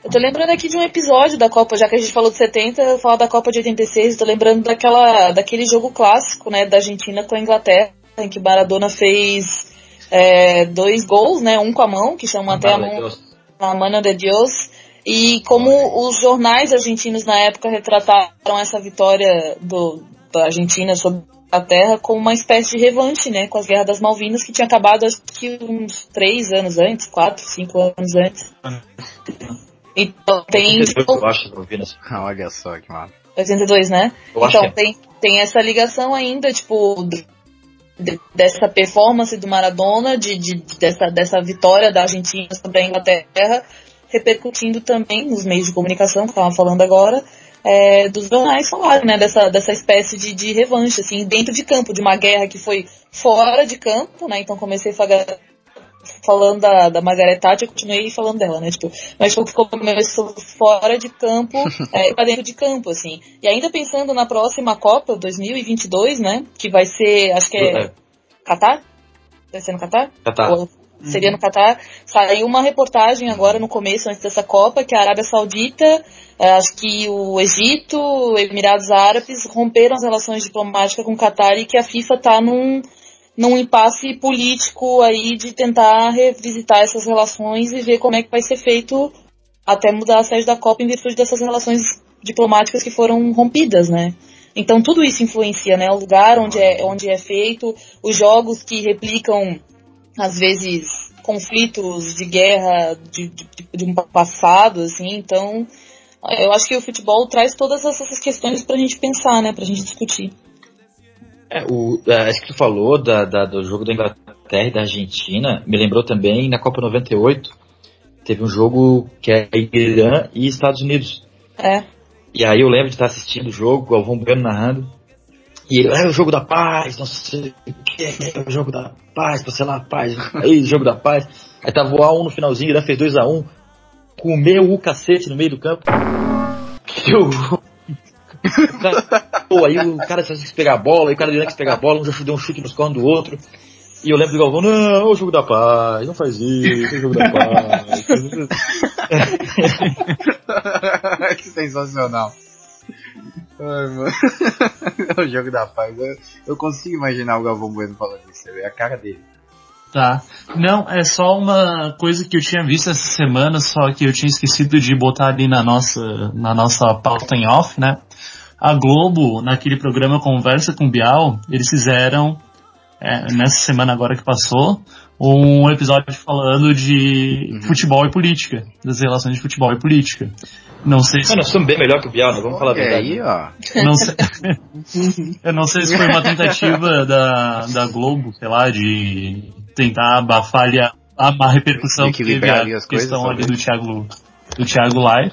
Eu tô lembrando aqui de um episódio da Copa, já que a gente falou de 70, eu falo da Copa de 86, eu tô lembrando daquela, daquele jogo clássico, né, da Argentina com a Inglaterra, em que Maradona fez é, dois gols, né, um com a mão, que chama até a mão, a mano de Deus, e como os jornais argentinos na época retrataram essa vitória do, da Argentina sobre a Inglaterra como uma espécie de revanche, né, com as guerras das Malvinas, que tinha acabado acho que uns três anos antes, quatro, cinco anos antes. Então tem. Eu acho Malvinas. Olha só que mal. 82, né? Eu então acho que é. tem, tem essa ligação ainda, tipo, de- dessa performance do Maradona, de, de- dessa, dessa vitória da Argentina sobre a Inglaterra, repercutindo também nos meios de comunicação, que estavam falando agora, é, dos jornais falarem, né, dessa, dessa espécie de, de revanche, assim, dentro de campo, de uma guerra que foi fora de campo, né, então comecei falando da, da Margaret Thatcher, continuei falando dela, né, tipo, mas tipo, ficou começou fora de campo, é, pra dentro de campo, assim. E ainda pensando na próxima Copa 2022, né, que vai ser, acho que é É. Catar? Vai ser no Catar? Catar. Ou Seria no Catar. Saiu uma reportagem agora no começo, antes dessa Copa, que a Arábia Saudita, eh, acho que o Egito, Emirados Árabes romperam as relações diplomáticas com o Catar e que a FIFA está num, num impasse político aí de tentar revisitar essas relações e ver como é que vai ser feito até mudar a sede da Copa em virtude dessas relações diplomáticas que foram rompidas, né? Então tudo isso influencia, né? O lugar onde é, onde é feito, os jogos que replicam às vezes conflitos de guerra de, de, de um passado, assim, então eu acho que o futebol traz todas essas questões pra gente pensar, né, pra gente discutir. É, o, é, isso que tu falou da, da- do jogo da Inglaterra e da Argentina me lembrou também na Copa 98. Teve um jogo que é Irã e Estados Unidos. É, E aí eu lembro de estar assistindo o jogo, o Galvão Bueno narrando. E ele, é o jogo da paz, não sei o que, é o jogo da paz, selar a paz. Aí, jogo da paz. Aí tava o A1 no finalzinho, Irã fez 2x1. Comeu o cacete no meio do campo. Eu... O Pô, aí o cara quis pegar a bola, aí o cara Irã quis pegar a bola, um já deu um chute nos cornos do outro. E eu lembro do Galvão, não, é o jogo da paz, não faz isso, é o jogo da paz. que sensacional. Ai, mano. É o jogo da paz. Eu, eu consigo imaginar o Galvão Bueno falando isso. É a cara dele. Tá. Não, é só uma coisa que eu tinha visto essa semana, só que eu tinha esquecido de botar ali na nossa, na nossa pauta em off, né? A Globo, naquele programa Conversa com Bial, eles fizeram, é, nessa semana agora que passou, um episódio falando de futebol e política, das relações de futebol e política. Não sei se Mano, nós somos bem melhor que o Bial, né? Vamos falar a Olha verdade. aí, ó. não sei, eu não sei se foi uma tentativa da, da Globo, sei lá, de tentar abafar ali a, a repercussão que teve a as coisas, questão ali do Thiago, do Thiago Live.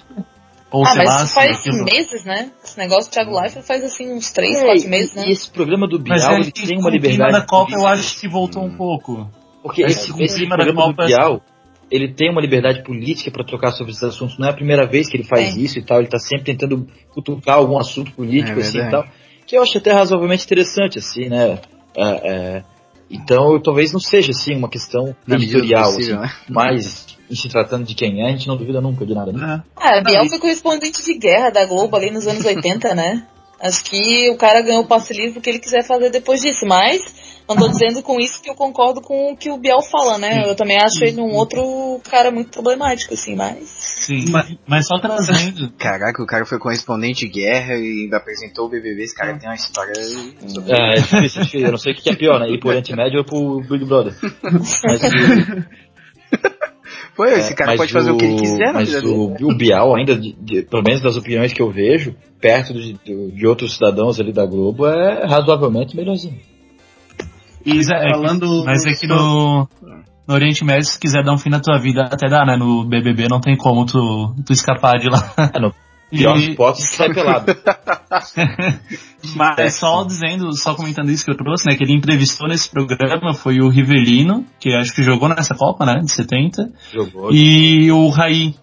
Ou ah, sei mas lá, isso faz aquilo- meses, né? Esse negócio do Thiago Leifert faz assim uns 3, É, 4 e- meses, né? E esse programa do Bial, Mas é ele tem uma o clima liberdade. da Copa eu acho que voltou um pouco. Porque É, esse, esse clima da programa Bial, ele tem uma liberdade política para trocar sobre esses assuntos. Não é a primeira vez que ele faz É. isso e tal. Ele tá sempre tentando cutucar algum assunto político É assim e tal. Que eu acho até razoavelmente interessante, assim, né? É, é, então, talvez não seja, assim, uma questão Na editorial, possível, assim, né? mas em se tratando de quem é, a gente não duvida nunca de nada, né? É. Ah, Biel foi correspondente de guerra da Globo ali nos anos 80, né? Acho que o cara ganhou o passe livre o que ele quiser fazer depois disso, mas não tô dizendo com isso que eu concordo com o que o Biel fala, né? Eu também acho ele um outro cara muito problemático, assim, mas. Sim. Mas, só trazendo. Caraca, o cara foi correspondente de guerra e ainda apresentou o BBB. Esse cara tem uma história. É, é difícil, é difícil. Eu não sei o que é pior, né? Ir por Oriente Médio ou por Big Brother. Mas, Pô, esse cara pode fazer o que ele quiser na Mas vida o, dele. o Bial, ainda, de- de- pelo menos das opiniões que eu vejo, perto de, de- de outros cidadãos ali da Globo, é razoavelmente melhorzinho. E Mas é, falando. mas é que no, no Oriente Médio, se quiser dar um fim na tua vida, até dá, né? No BBB não tem como tu, tu escapar de lá. É, no pior E- hipótese, sai pelado. Mas só dizendo, só comentando isso que eu trouxe, né? Que ele entrevistou nesse programa foi o Rivelino, que acho que jogou nessa Copa, né? De 70. Jogou. E o Raí.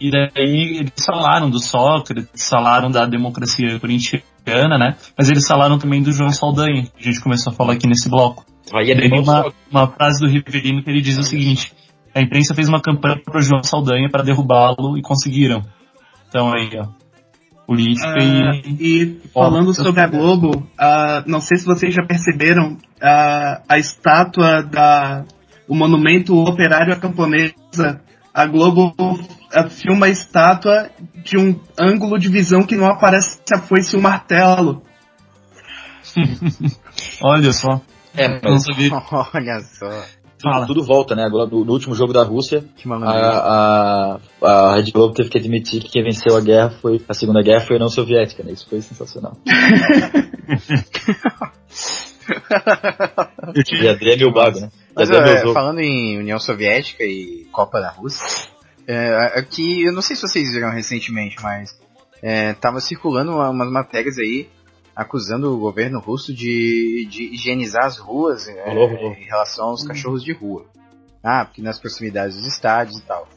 E daí eles falaram do Sócrates, falaram da democracia corintiana, né? Mas eles falaram também do João Saldanha, que a gente começou a falar aqui nesse bloco. Aí é uma, uma frase do Rivelino que ele diz o seguinte: a imprensa fez uma campanha pro João Saldanha para derrubá-lo e conseguiram. Então aí, ó. Política Ah, e. e falando sobre a Globo, ah, não sei se vocês já perceberam ah, a estátua da o monumento operário à camponesa. A Globo filma a estátua de um ângulo de visão que não aparece a foice e o martelo. Olha só. É, mas sabia. Olha só. Tudo, Fala. tudo volta, né? Agora, no, no último jogo da Rússia, a, a, a Red Globo teve que admitir que quem venceu a guerra foi a Segunda Guerra foi a União Soviética, né? Isso foi sensacional. E André Milbago, né? Mas é, falando em União Soviética e Copa da Rússia, é, aqui, eu não sei se vocês viram recentemente, mas é, tava circulando uma- umas matérias aí acusando o governo russo de, de higienizar as ruas é, em relação aos cachorros de rua. Ah, porque nas proximidades dos estádios e tal.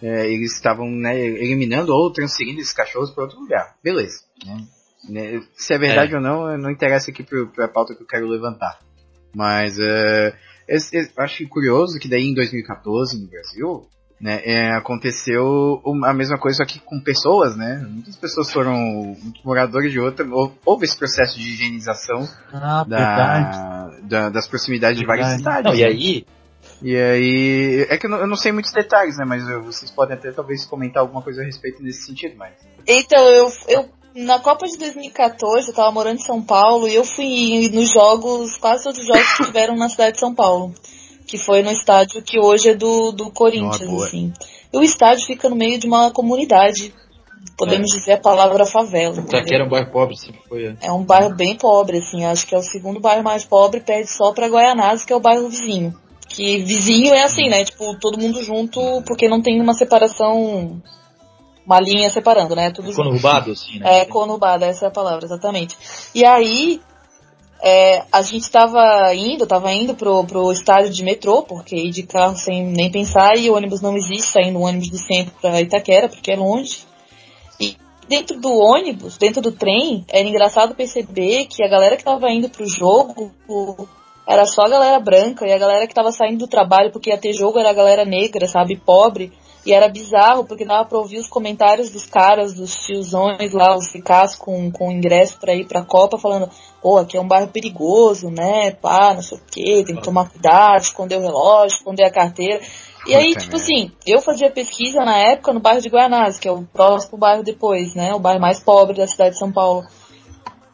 É, eles estavam né, eliminando ou transferindo esses cachorros para outro lugar. Beleza. né? Né, Se é verdade ou não, não interessa aqui para a pauta que eu quero levantar. Mas é, esse- esse- eu acho curioso que daí em 2014 no Brasil né, é, aconteceu a mesma coisa só que com pessoas, né? Muitas pessoas foram muitos moradores de outra. hou- Houve esse processo de higienização Ah, verdade. da, da- das proximidades de vários Verdade. estádios. Não, e né? aí, E aí. É que eu não, eu não sei muitos detalhes, né? Mas eu- vocês podem até talvez comentar alguma coisa a respeito nesse sentido, mas. Então, eu, eu na Copa de 2014, eu tava morando em São Paulo e eu fui nos jogos, quase todos os jogos que tiveram na cidade de São Paulo. Que foi no estádio que hoje é do, do Corinthians, boa. assim. E o estádio fica no meio de uma comunidade. Podemos dizer a palavra favela. já entendeu? que era um bairro pobre, sempre foi. é. É um bairro bem pobre, assim. Acho que é o segundo bairro mais pobre, perde só pra Guaianazes, que é o bairro vizinho. Que vizinho é assim, né? Tipo, todo mundo junto, porque não tem uma separação. Uma linha separando, né? Tudo junto. Conurbado, assim, né? É, conurbada, essa é a palavra, exatamente. E aí, é, a gente tava indo, tava indo pro, pro estádio de metrô, porque ir de carro sem nem pensar, e o ônibus não existe, saindo o ônibus do centro pra Itaquera, porque é longe. E dentro do ônibus, dentro do trem, era engraçado perceber que a galera que tava indo pro jogo era só a galera branca, e a galera que tava saindo do trabalho porque ia ter jogo era a galera negra, sabe, pobre. E era bizarro, porque dava pra ouvir os comentários dos caras, dos tiozões lá, os ricás com, com ingresso pra ir pra Copa, falando, pô, aqui é um bairro perigoso, né, pá, não sei o quê, tem que tomar cuidado, esconder o relógio, esconder a carteira. E aí, tipo assim, eu fazia pesquisa na época no bairro de Guianazes, que é o próximo bairro depois, né, o bairro mais pobre da cidade de São Paulo.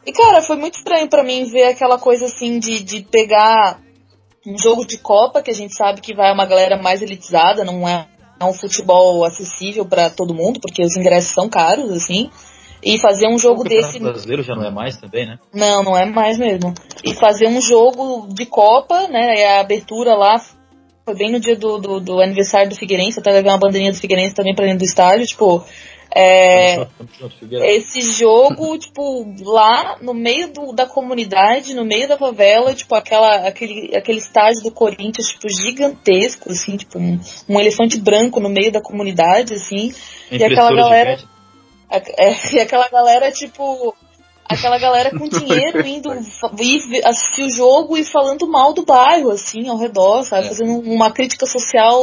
E, cara, foi muito estranho pra mim ver aquela coisa assim de, de pegar um jogo de Copa, que a gente sabe que vai uma galera mais elitizada, não é é um futebol acessível pra todo mundo, porque os ingressos são caros, assim. E fazer um jogo o desse. brasileiro já não é mais também, né? Não, não é mais mesmo. E fazer um jogo de Copa, né? A abertura lá foi bem no dia do, do, do aniversário do Figueirense, até levei uma bandeirinha do Figueirense também pra dentro do estádio, tipo. É, esse jogo, tipo, lá no meio do- da comunidade, no meio da favela, tipo, aquela, aquele, aquele estádio do Corinthians, tipo, gigantesco, assim, tipo, um, um elefante branco no meio da comunidade, assim, e aquela galera, a- é, e aquela galera, tipo, aquela galera com dinheiro indo ir assistir o jogo e falando mal do bairro, assim, ao redor, sabe, É. fazendo uma crítica social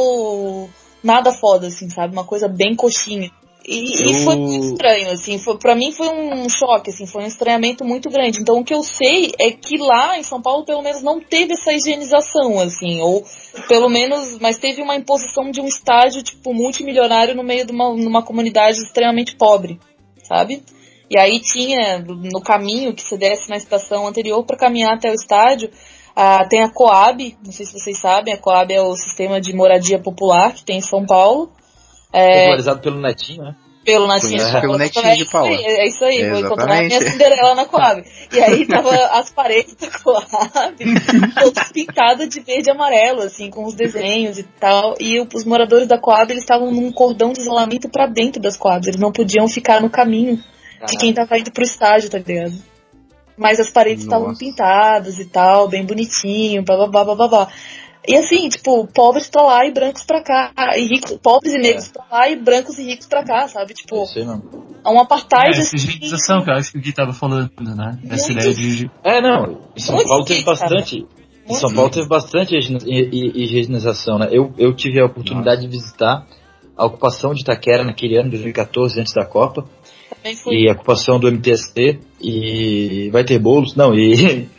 nada foda, assim, sabe, uma coisa bem coxinha. E, e Eu- foi muito estranho, assim, foi, pra mim foi um choque, assim, foi um estranhamento muito grande. Então o que eu sei é que lá em São Paulo pelo menos não teve essa higienização, assim, ou pelo menos, mas teve uma imposição de um estádio, tipo, multimilionário no meio de uma, numa comunidade extremamente pobre, sabe? E aí tinha, no caminho que você desce na estação anterior para caminhar até o estádio, Ah, tem a Coab, não sei se vocês sabem, a Coab é o sistema de moradia popular que tem em São Paulo. É, Popularizado pelo Netinho, né? pelo Netinho pelo Netinho é de isso Paula. aí, É isso aí, vou encontrar a minha. Cinderela na Coab. E aí tava as paredes da Coab, todas pintadas de verde e amarelo, assim, com os desenhos e tal. E os moradores da Coab, eles estavam num cordão de isolamento pra dentro das Coabs. Eles não podiam ficar no caminho de quem tava indo pro estádio, tá ligado? Mas as paredes estavam pintadas e tal, bem bonitinho, blá blá E assim, tipo, pobres pra lá e brancos pra cá. E ricos, pobres e negros pra lá e brancos e ricos pra cá, sabe? É Tipo, é um É, apartheid. essa higienização que eu acho que o Gui tava falando, né? Essa Muito. ideia de. É, não. Em São Paulo teve bastante. Em São Paulo teve bastante higienização, né? Eu, eu tive a oportunidade de visitar a ocupação de Itaquera naquele ano, 2014, antes da Copa, e a ocupação do MTST, e vai ter bolos, não, e,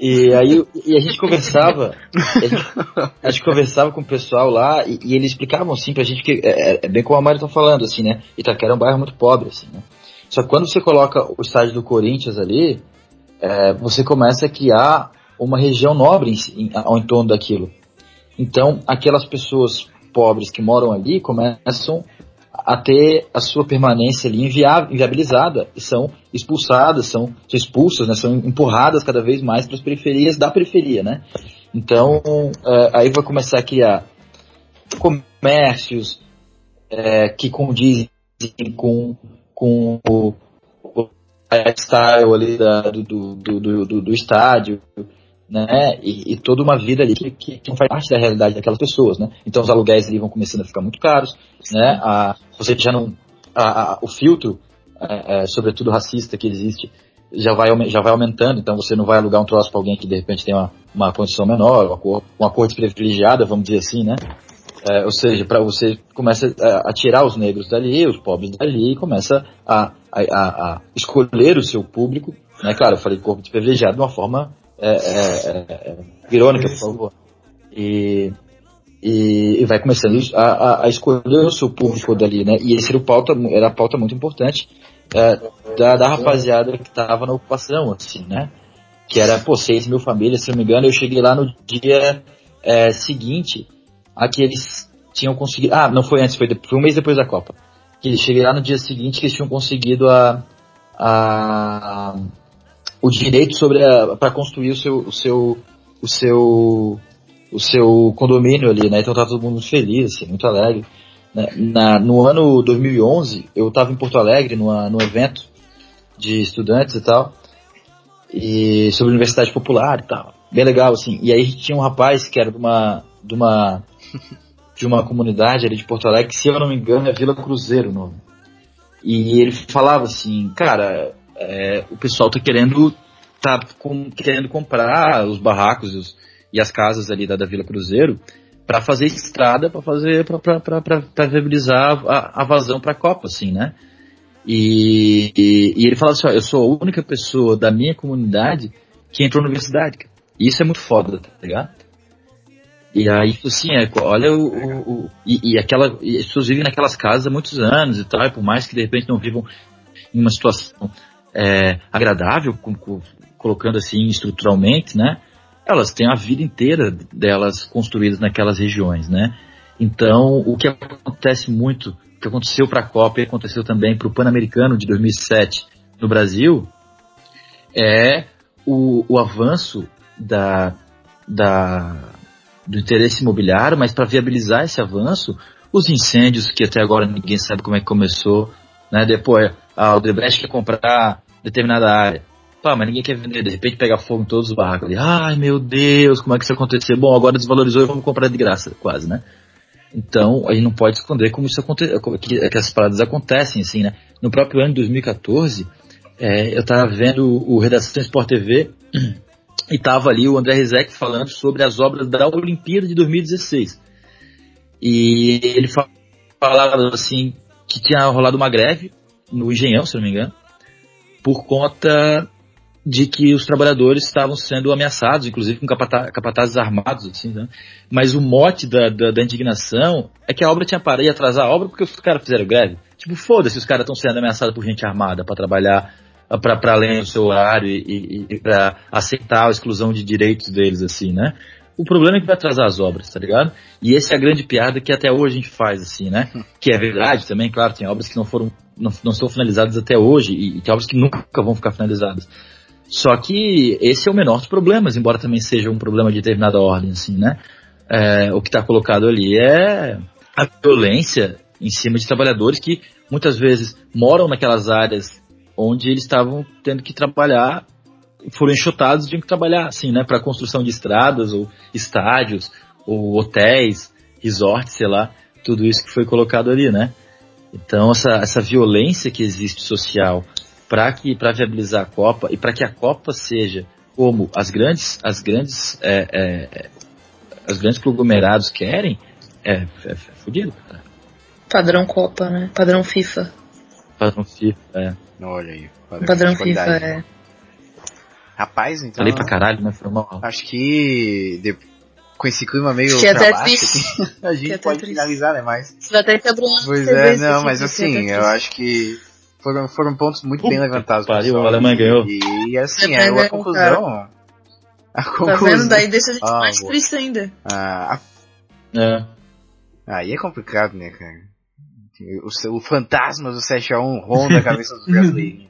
e aí e a gente conversava, a gente, conversava com o pessoal lá, e, e eles explicavam assim pra gente que, é, é- é bem como a Mari tá falando, assim, né? Itaquera é um bairro muito pobre, assim, né? Só que quando você coloca o estádio do Corinthians ali, é, você começa a criar uma região nobre em, em- ao entorno daquilo. Então, aquelas pessoas pobres que moram ali começam a ter a sua permanência ali invia- inviabilizada e são expulsadas, são, são expulsas, né, são empurradas cada vez mais para as periferias da periferia, né? Então, é, aí vai começar a comércios é, que condizem com, com o lifestyle ali da- do, do, do, do, do estádio, né? E, e toda uma vida ali que, que, não faz parte da realidade daquelas pessoas, né? Então os aluguéis ali vão começando a ficar muito caros, né? A, você já não, a, a- o filtro, é, é, sobretudo racista que existe, já vai, já vai aumentando, então você não vai alugar um troço para alguém que de repente tem uma, uma condição menor, uma cor, uma cor desprivilegiada, vamos dizer assim, né? É, ou seja, para você começa a, a tirar os negros dali, os pobres dali, e começa a, a, a, escolher o seu público, né? Claro, eu falei corpo desprivilegiado de uma forma é, é, é, é, irônica, por favor. E, e, e vai começando a, a, a escolher o seu público dali, né? E esse era, o pauta, era a pauta muito importante é, da, da rapaziada que tava na ocupação, assim, né? Que era, pô, 6 mil famílias, se não me engano, eu cheguei lá no dia é, seguinte a que eles tinham conseguido. Ah, não foi antes, foi, foi um mês depois da Copa. Que eles cheguei lá no dia seguinte que eles tinham conseguido a, a o direito sobre para construir o seu o seu o seu o seu condomínio ali, né? Então tá todo mundo feliz, assim, muito alegre. né? Na, no ano 2011, eu estava em Porto Alegre numa, num evento de estudantes e tal, e sobre Universidade Popular e tal, bem legal assim. E aí tinha um rapaz que era de uma de uma de uma comunidade ali de Porto Alegre, que se eu não me engano é Vila Cruzeiro o nome. E ele falava assim, cara, é, o pessoal tá querendo tá com- querendo comprar os barracos os- e as casas ali da, da Vila Cruzeiro para fazer estrada, para fazer para viabilizar a, a vazão para a Copa, assim, né? E, e, e ele falava assim, ó, eu sou a única pessoa da minha comunidade que entrou na universidade. E isso é muito foda, tá ligado? E aí, assim, é, olha o. o- o- e, e aquela. E as vivem naquelas casas há muitos anos e tal, e por mais que de repente não vivam em uma situação é, agradável, com- com- colocando assim estruturalmente, né? Elas têm a vida inteira delas construídas naquelas regiões, né? Então, o que acontece muito, o que aconteceu para a Copa e aconteceu também para o Pan-Americano de 2007 no Brasil, é o, o avanço da, da, do interesse imobiliário, mas para viabilizar esse avanço, os incêndios que até agora ninguém sabe como é que começou, né? Depois a Odebrecht quer comprar determinada área. Pá, mas ninguém quer vender, de repente pega fogo em todos os barracos ali. Ai meu Deus, como é que isso aconteceu? Bom, agora desvalorizou e vamos comprar de graça, quase, né? Então, a gente não pode esconder como isso acontece, que, que essas paradas acontecem, assim, né? No próprio ano de 2014, é, eu tava vendo o Redação Sport TV e tava ali o André Rizek falando sobre as obras da Olimpíada de 2016. E ele fa- falava assim que tinha rolado uma greve no Engenhão, se não me engano, por conta de que os trabalhadores estavam sendo ameaçados, inclusive com capata- capatazes armados, assim, né? Mas o mote da, da, da indignação é que a obra tinha parado, ia atrasar a obra porque os caras fizeram greve. Tipo, foda-se, os caras estão sendo ameaçados por gente armada para trabalhar para além do seu horário e, e, e para aceitar a exclusão de direitos deles, assim, né? O problema é que vai atrasar as obras, tá ligado? E essa é a grande piada que até hoje a gente faz, assim, né? Que é verdade também, claro, tem obras que não foram, não, não estão finalizadas até hoje e, e tem obras que nunca vão ficar finalizadas. Só que esse é o menor dos problemas, embora também seja um problema de determinada ordem, assim, né? É, o que está colocado ali é a violência em cima de trabalhadores que muitas vezes moram naquelas áreas onde eles estavam tendo que trabalhar foram enxotados e tinham que trabalhar assim, né, para construção de estradas ou estádios ou hotéis, resorts, sei lá, tudo isso que foi colocado ali, né? Então essa, essa violência que existe social para que para viabilizar a Copa e para que a Copa seja como as grandes as grandes é, é, as grandes conglomerados querem é, é, é fodido, cara. Padrão Copa, né? Padrão FIFA. Padrão FIFA, é. Olha aí. Padrão FIFA, é. Rapaz, então. Falei pra caralho, né? Foi mal. Acho que com esse clima meio. Que é até baixo, triste. a gente Que pode triste. finalizar, né? Mas. Você vai até quebrar Pois é, não, mas assim, eu acho que foram, foram pontos muito bem levantados. pariu, pessoal. a Alemanha ganhou. E, assim, A é, a conclusão. A Tá conclusão. vendo? Daí deixa a gente Ah, mais boa. triste ainda. Ah, É. aí é complicado, né, cara? O, seu- o fantasma do 7x1 ronda a cabeça dos brasileiros.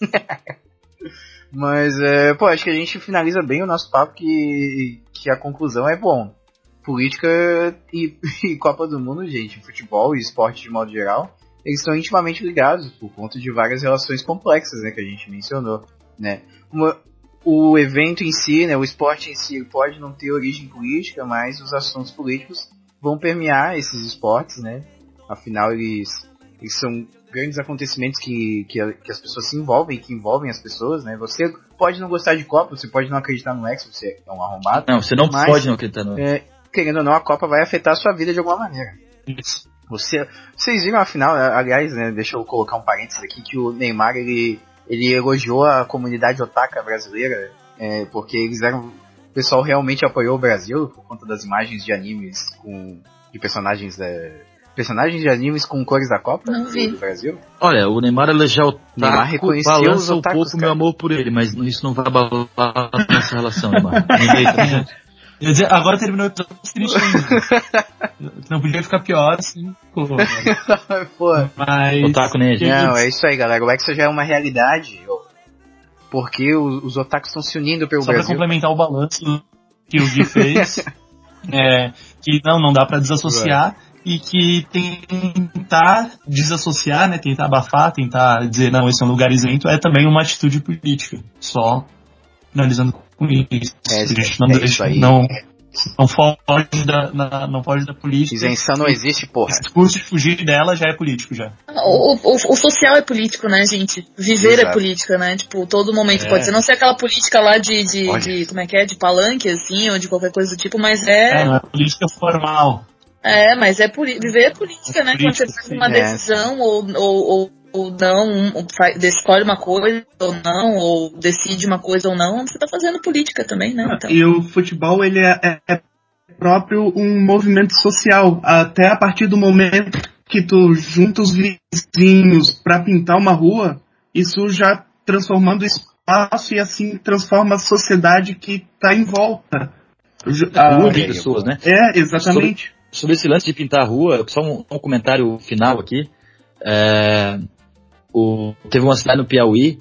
Mas, é, pô, acho que a gente finaliza bem o nosso papo que, que a conclusão é bom. Política e, e Copa do Mundo, gente, futebol e esporte de modo geral, eles estão intimamente ligados por conta de várias relações complexas, né, que a gente mencionou, né. Uma, o evento em si, né, o esporte em si, pode não ter origem política, mas os assuntos políticos vão permear esses esportes, né. Afinal, eles, eles são grandes acontecimentos que, que, que as pessoas se envolvem, que envolvem as pessoas, né. Você pode não gostar de Copa, você pode não acreditar no X, você é um arrombado. Não, você não Mas- pode não acreditar no. É, querendo ou não, a Copa vai afetar a sua vida de alguma maneira. Você, vocês viram a final, aliás, né, deixa eu colocar um parênteses aqui, que o Neymar, ele, ele elogiou a comunidade otaka brasileira, é, porque eles eram, o pessoal realmente apoiou o Brasil por conta das imagens de animes com, de personagens, é, personagens de animes com cores da Copa Não vi. do Brasil. Olha, o Neymar elegeu o Neymar reconheceu balança os um otakus, pouco cara. meu amor por ele, mas isso não vai abalar nossa relação, Neymar. Dizer, agora terminou o episódio triste ainda. Não podia ficar pior assim. pô. Mas. Otaku nem a gente. Não, é isso aí, galera. O Hexa já é uma realidade. ó. Porque os, os otakus estão se unindo pelo Só pra Brasil. complementar o balanço que o Gui fez, é, que não, não dá pra desassociar e que tentar desassociar, né, tentar abafar, tentar dizer não, esse é um lugar isento, é também uma atitude política. Só finalizando com isso. É, a gente não é deixa, isso aí. não, não foge da, na- não foge da política. Isenção não existe, porra. Esse discurso de fugir dela já é político já. O, o, o social é político, né, gente? Viver Exato. é política, né? Tipo, todo momento É. pode ser. Não ser aquela política lá de, de, de- como é que é? De palanque, assim, ou de qualquer coisa do tipo, mas É, é. não é política formal. É, mas é viver é política, né? Quando você Política, faz uma sim, é. decisão ou, ou, ou, ou não, um- ou escolhe uma coisa ou não, ou decide uma coisa ou não, você tá fazendo política também, né? Então. E o futebol, ele é, é- é próprio um movimento social. Até a partir do momento que tu junta os vizinhos para pintar uma rua, isso já transformando o espaço e assim transforma a sociedade que tá em volta. Ju- a- Rua de pessoas, né? é, exatamente. Sobre esse lance de pintar a rua, só um, um comentário final aqui. É, o, teve uma cidade no Piauí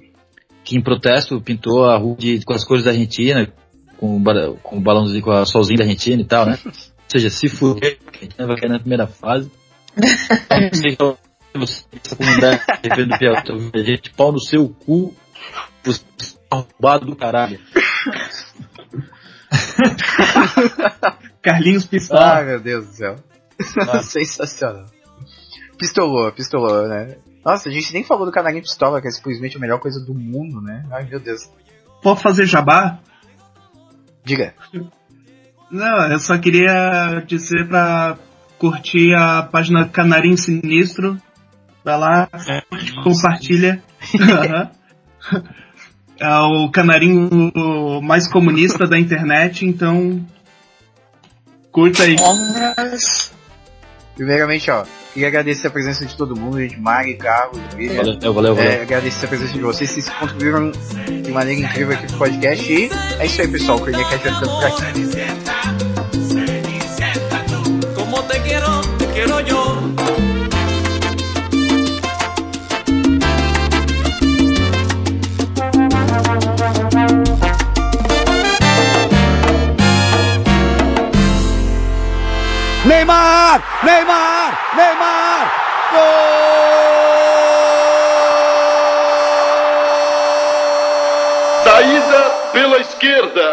que em protesto pintou a rua de, com as cores da Argentina, com, com o balãozinho, com a solzinho da Argentina e tal, né? Ou seja, se fuder, a Argentina vai cair na primeira fase. Não sei essa comunidade do Piauí, tá gente, pau no seu cu, você é arrombado do caralho. Carlinhos Pistola. Ah, meu Deus do céu. Sensacional. Pistolou, pistolou, né? Nossa, a gente nem falou do canarinho pistola, que é simplesmente a melhor coisa do mundo, né? Ai, meu Deus. Pode fazer jabá? Diga. Não, eu só queria dizer pra curtir a página Canarinho Sinistro. Vai lá, compartilha. Aham. É o canarinho mais comunista da internet, então curta aí. Primeiramente, ó, Queria agradecer a presença de todo mundo, de Mari, Carlos, William. Valeu, valeu, valeu. É, agradecer a presença de vocês, vocês contribuíram de maneira incrível aqui pro podcast. E é isso aí, pessoal. O Cornelia Cast vai ficando por aqui. Neymar! Neymar! Neymar! Gol! Saída pela esquerda.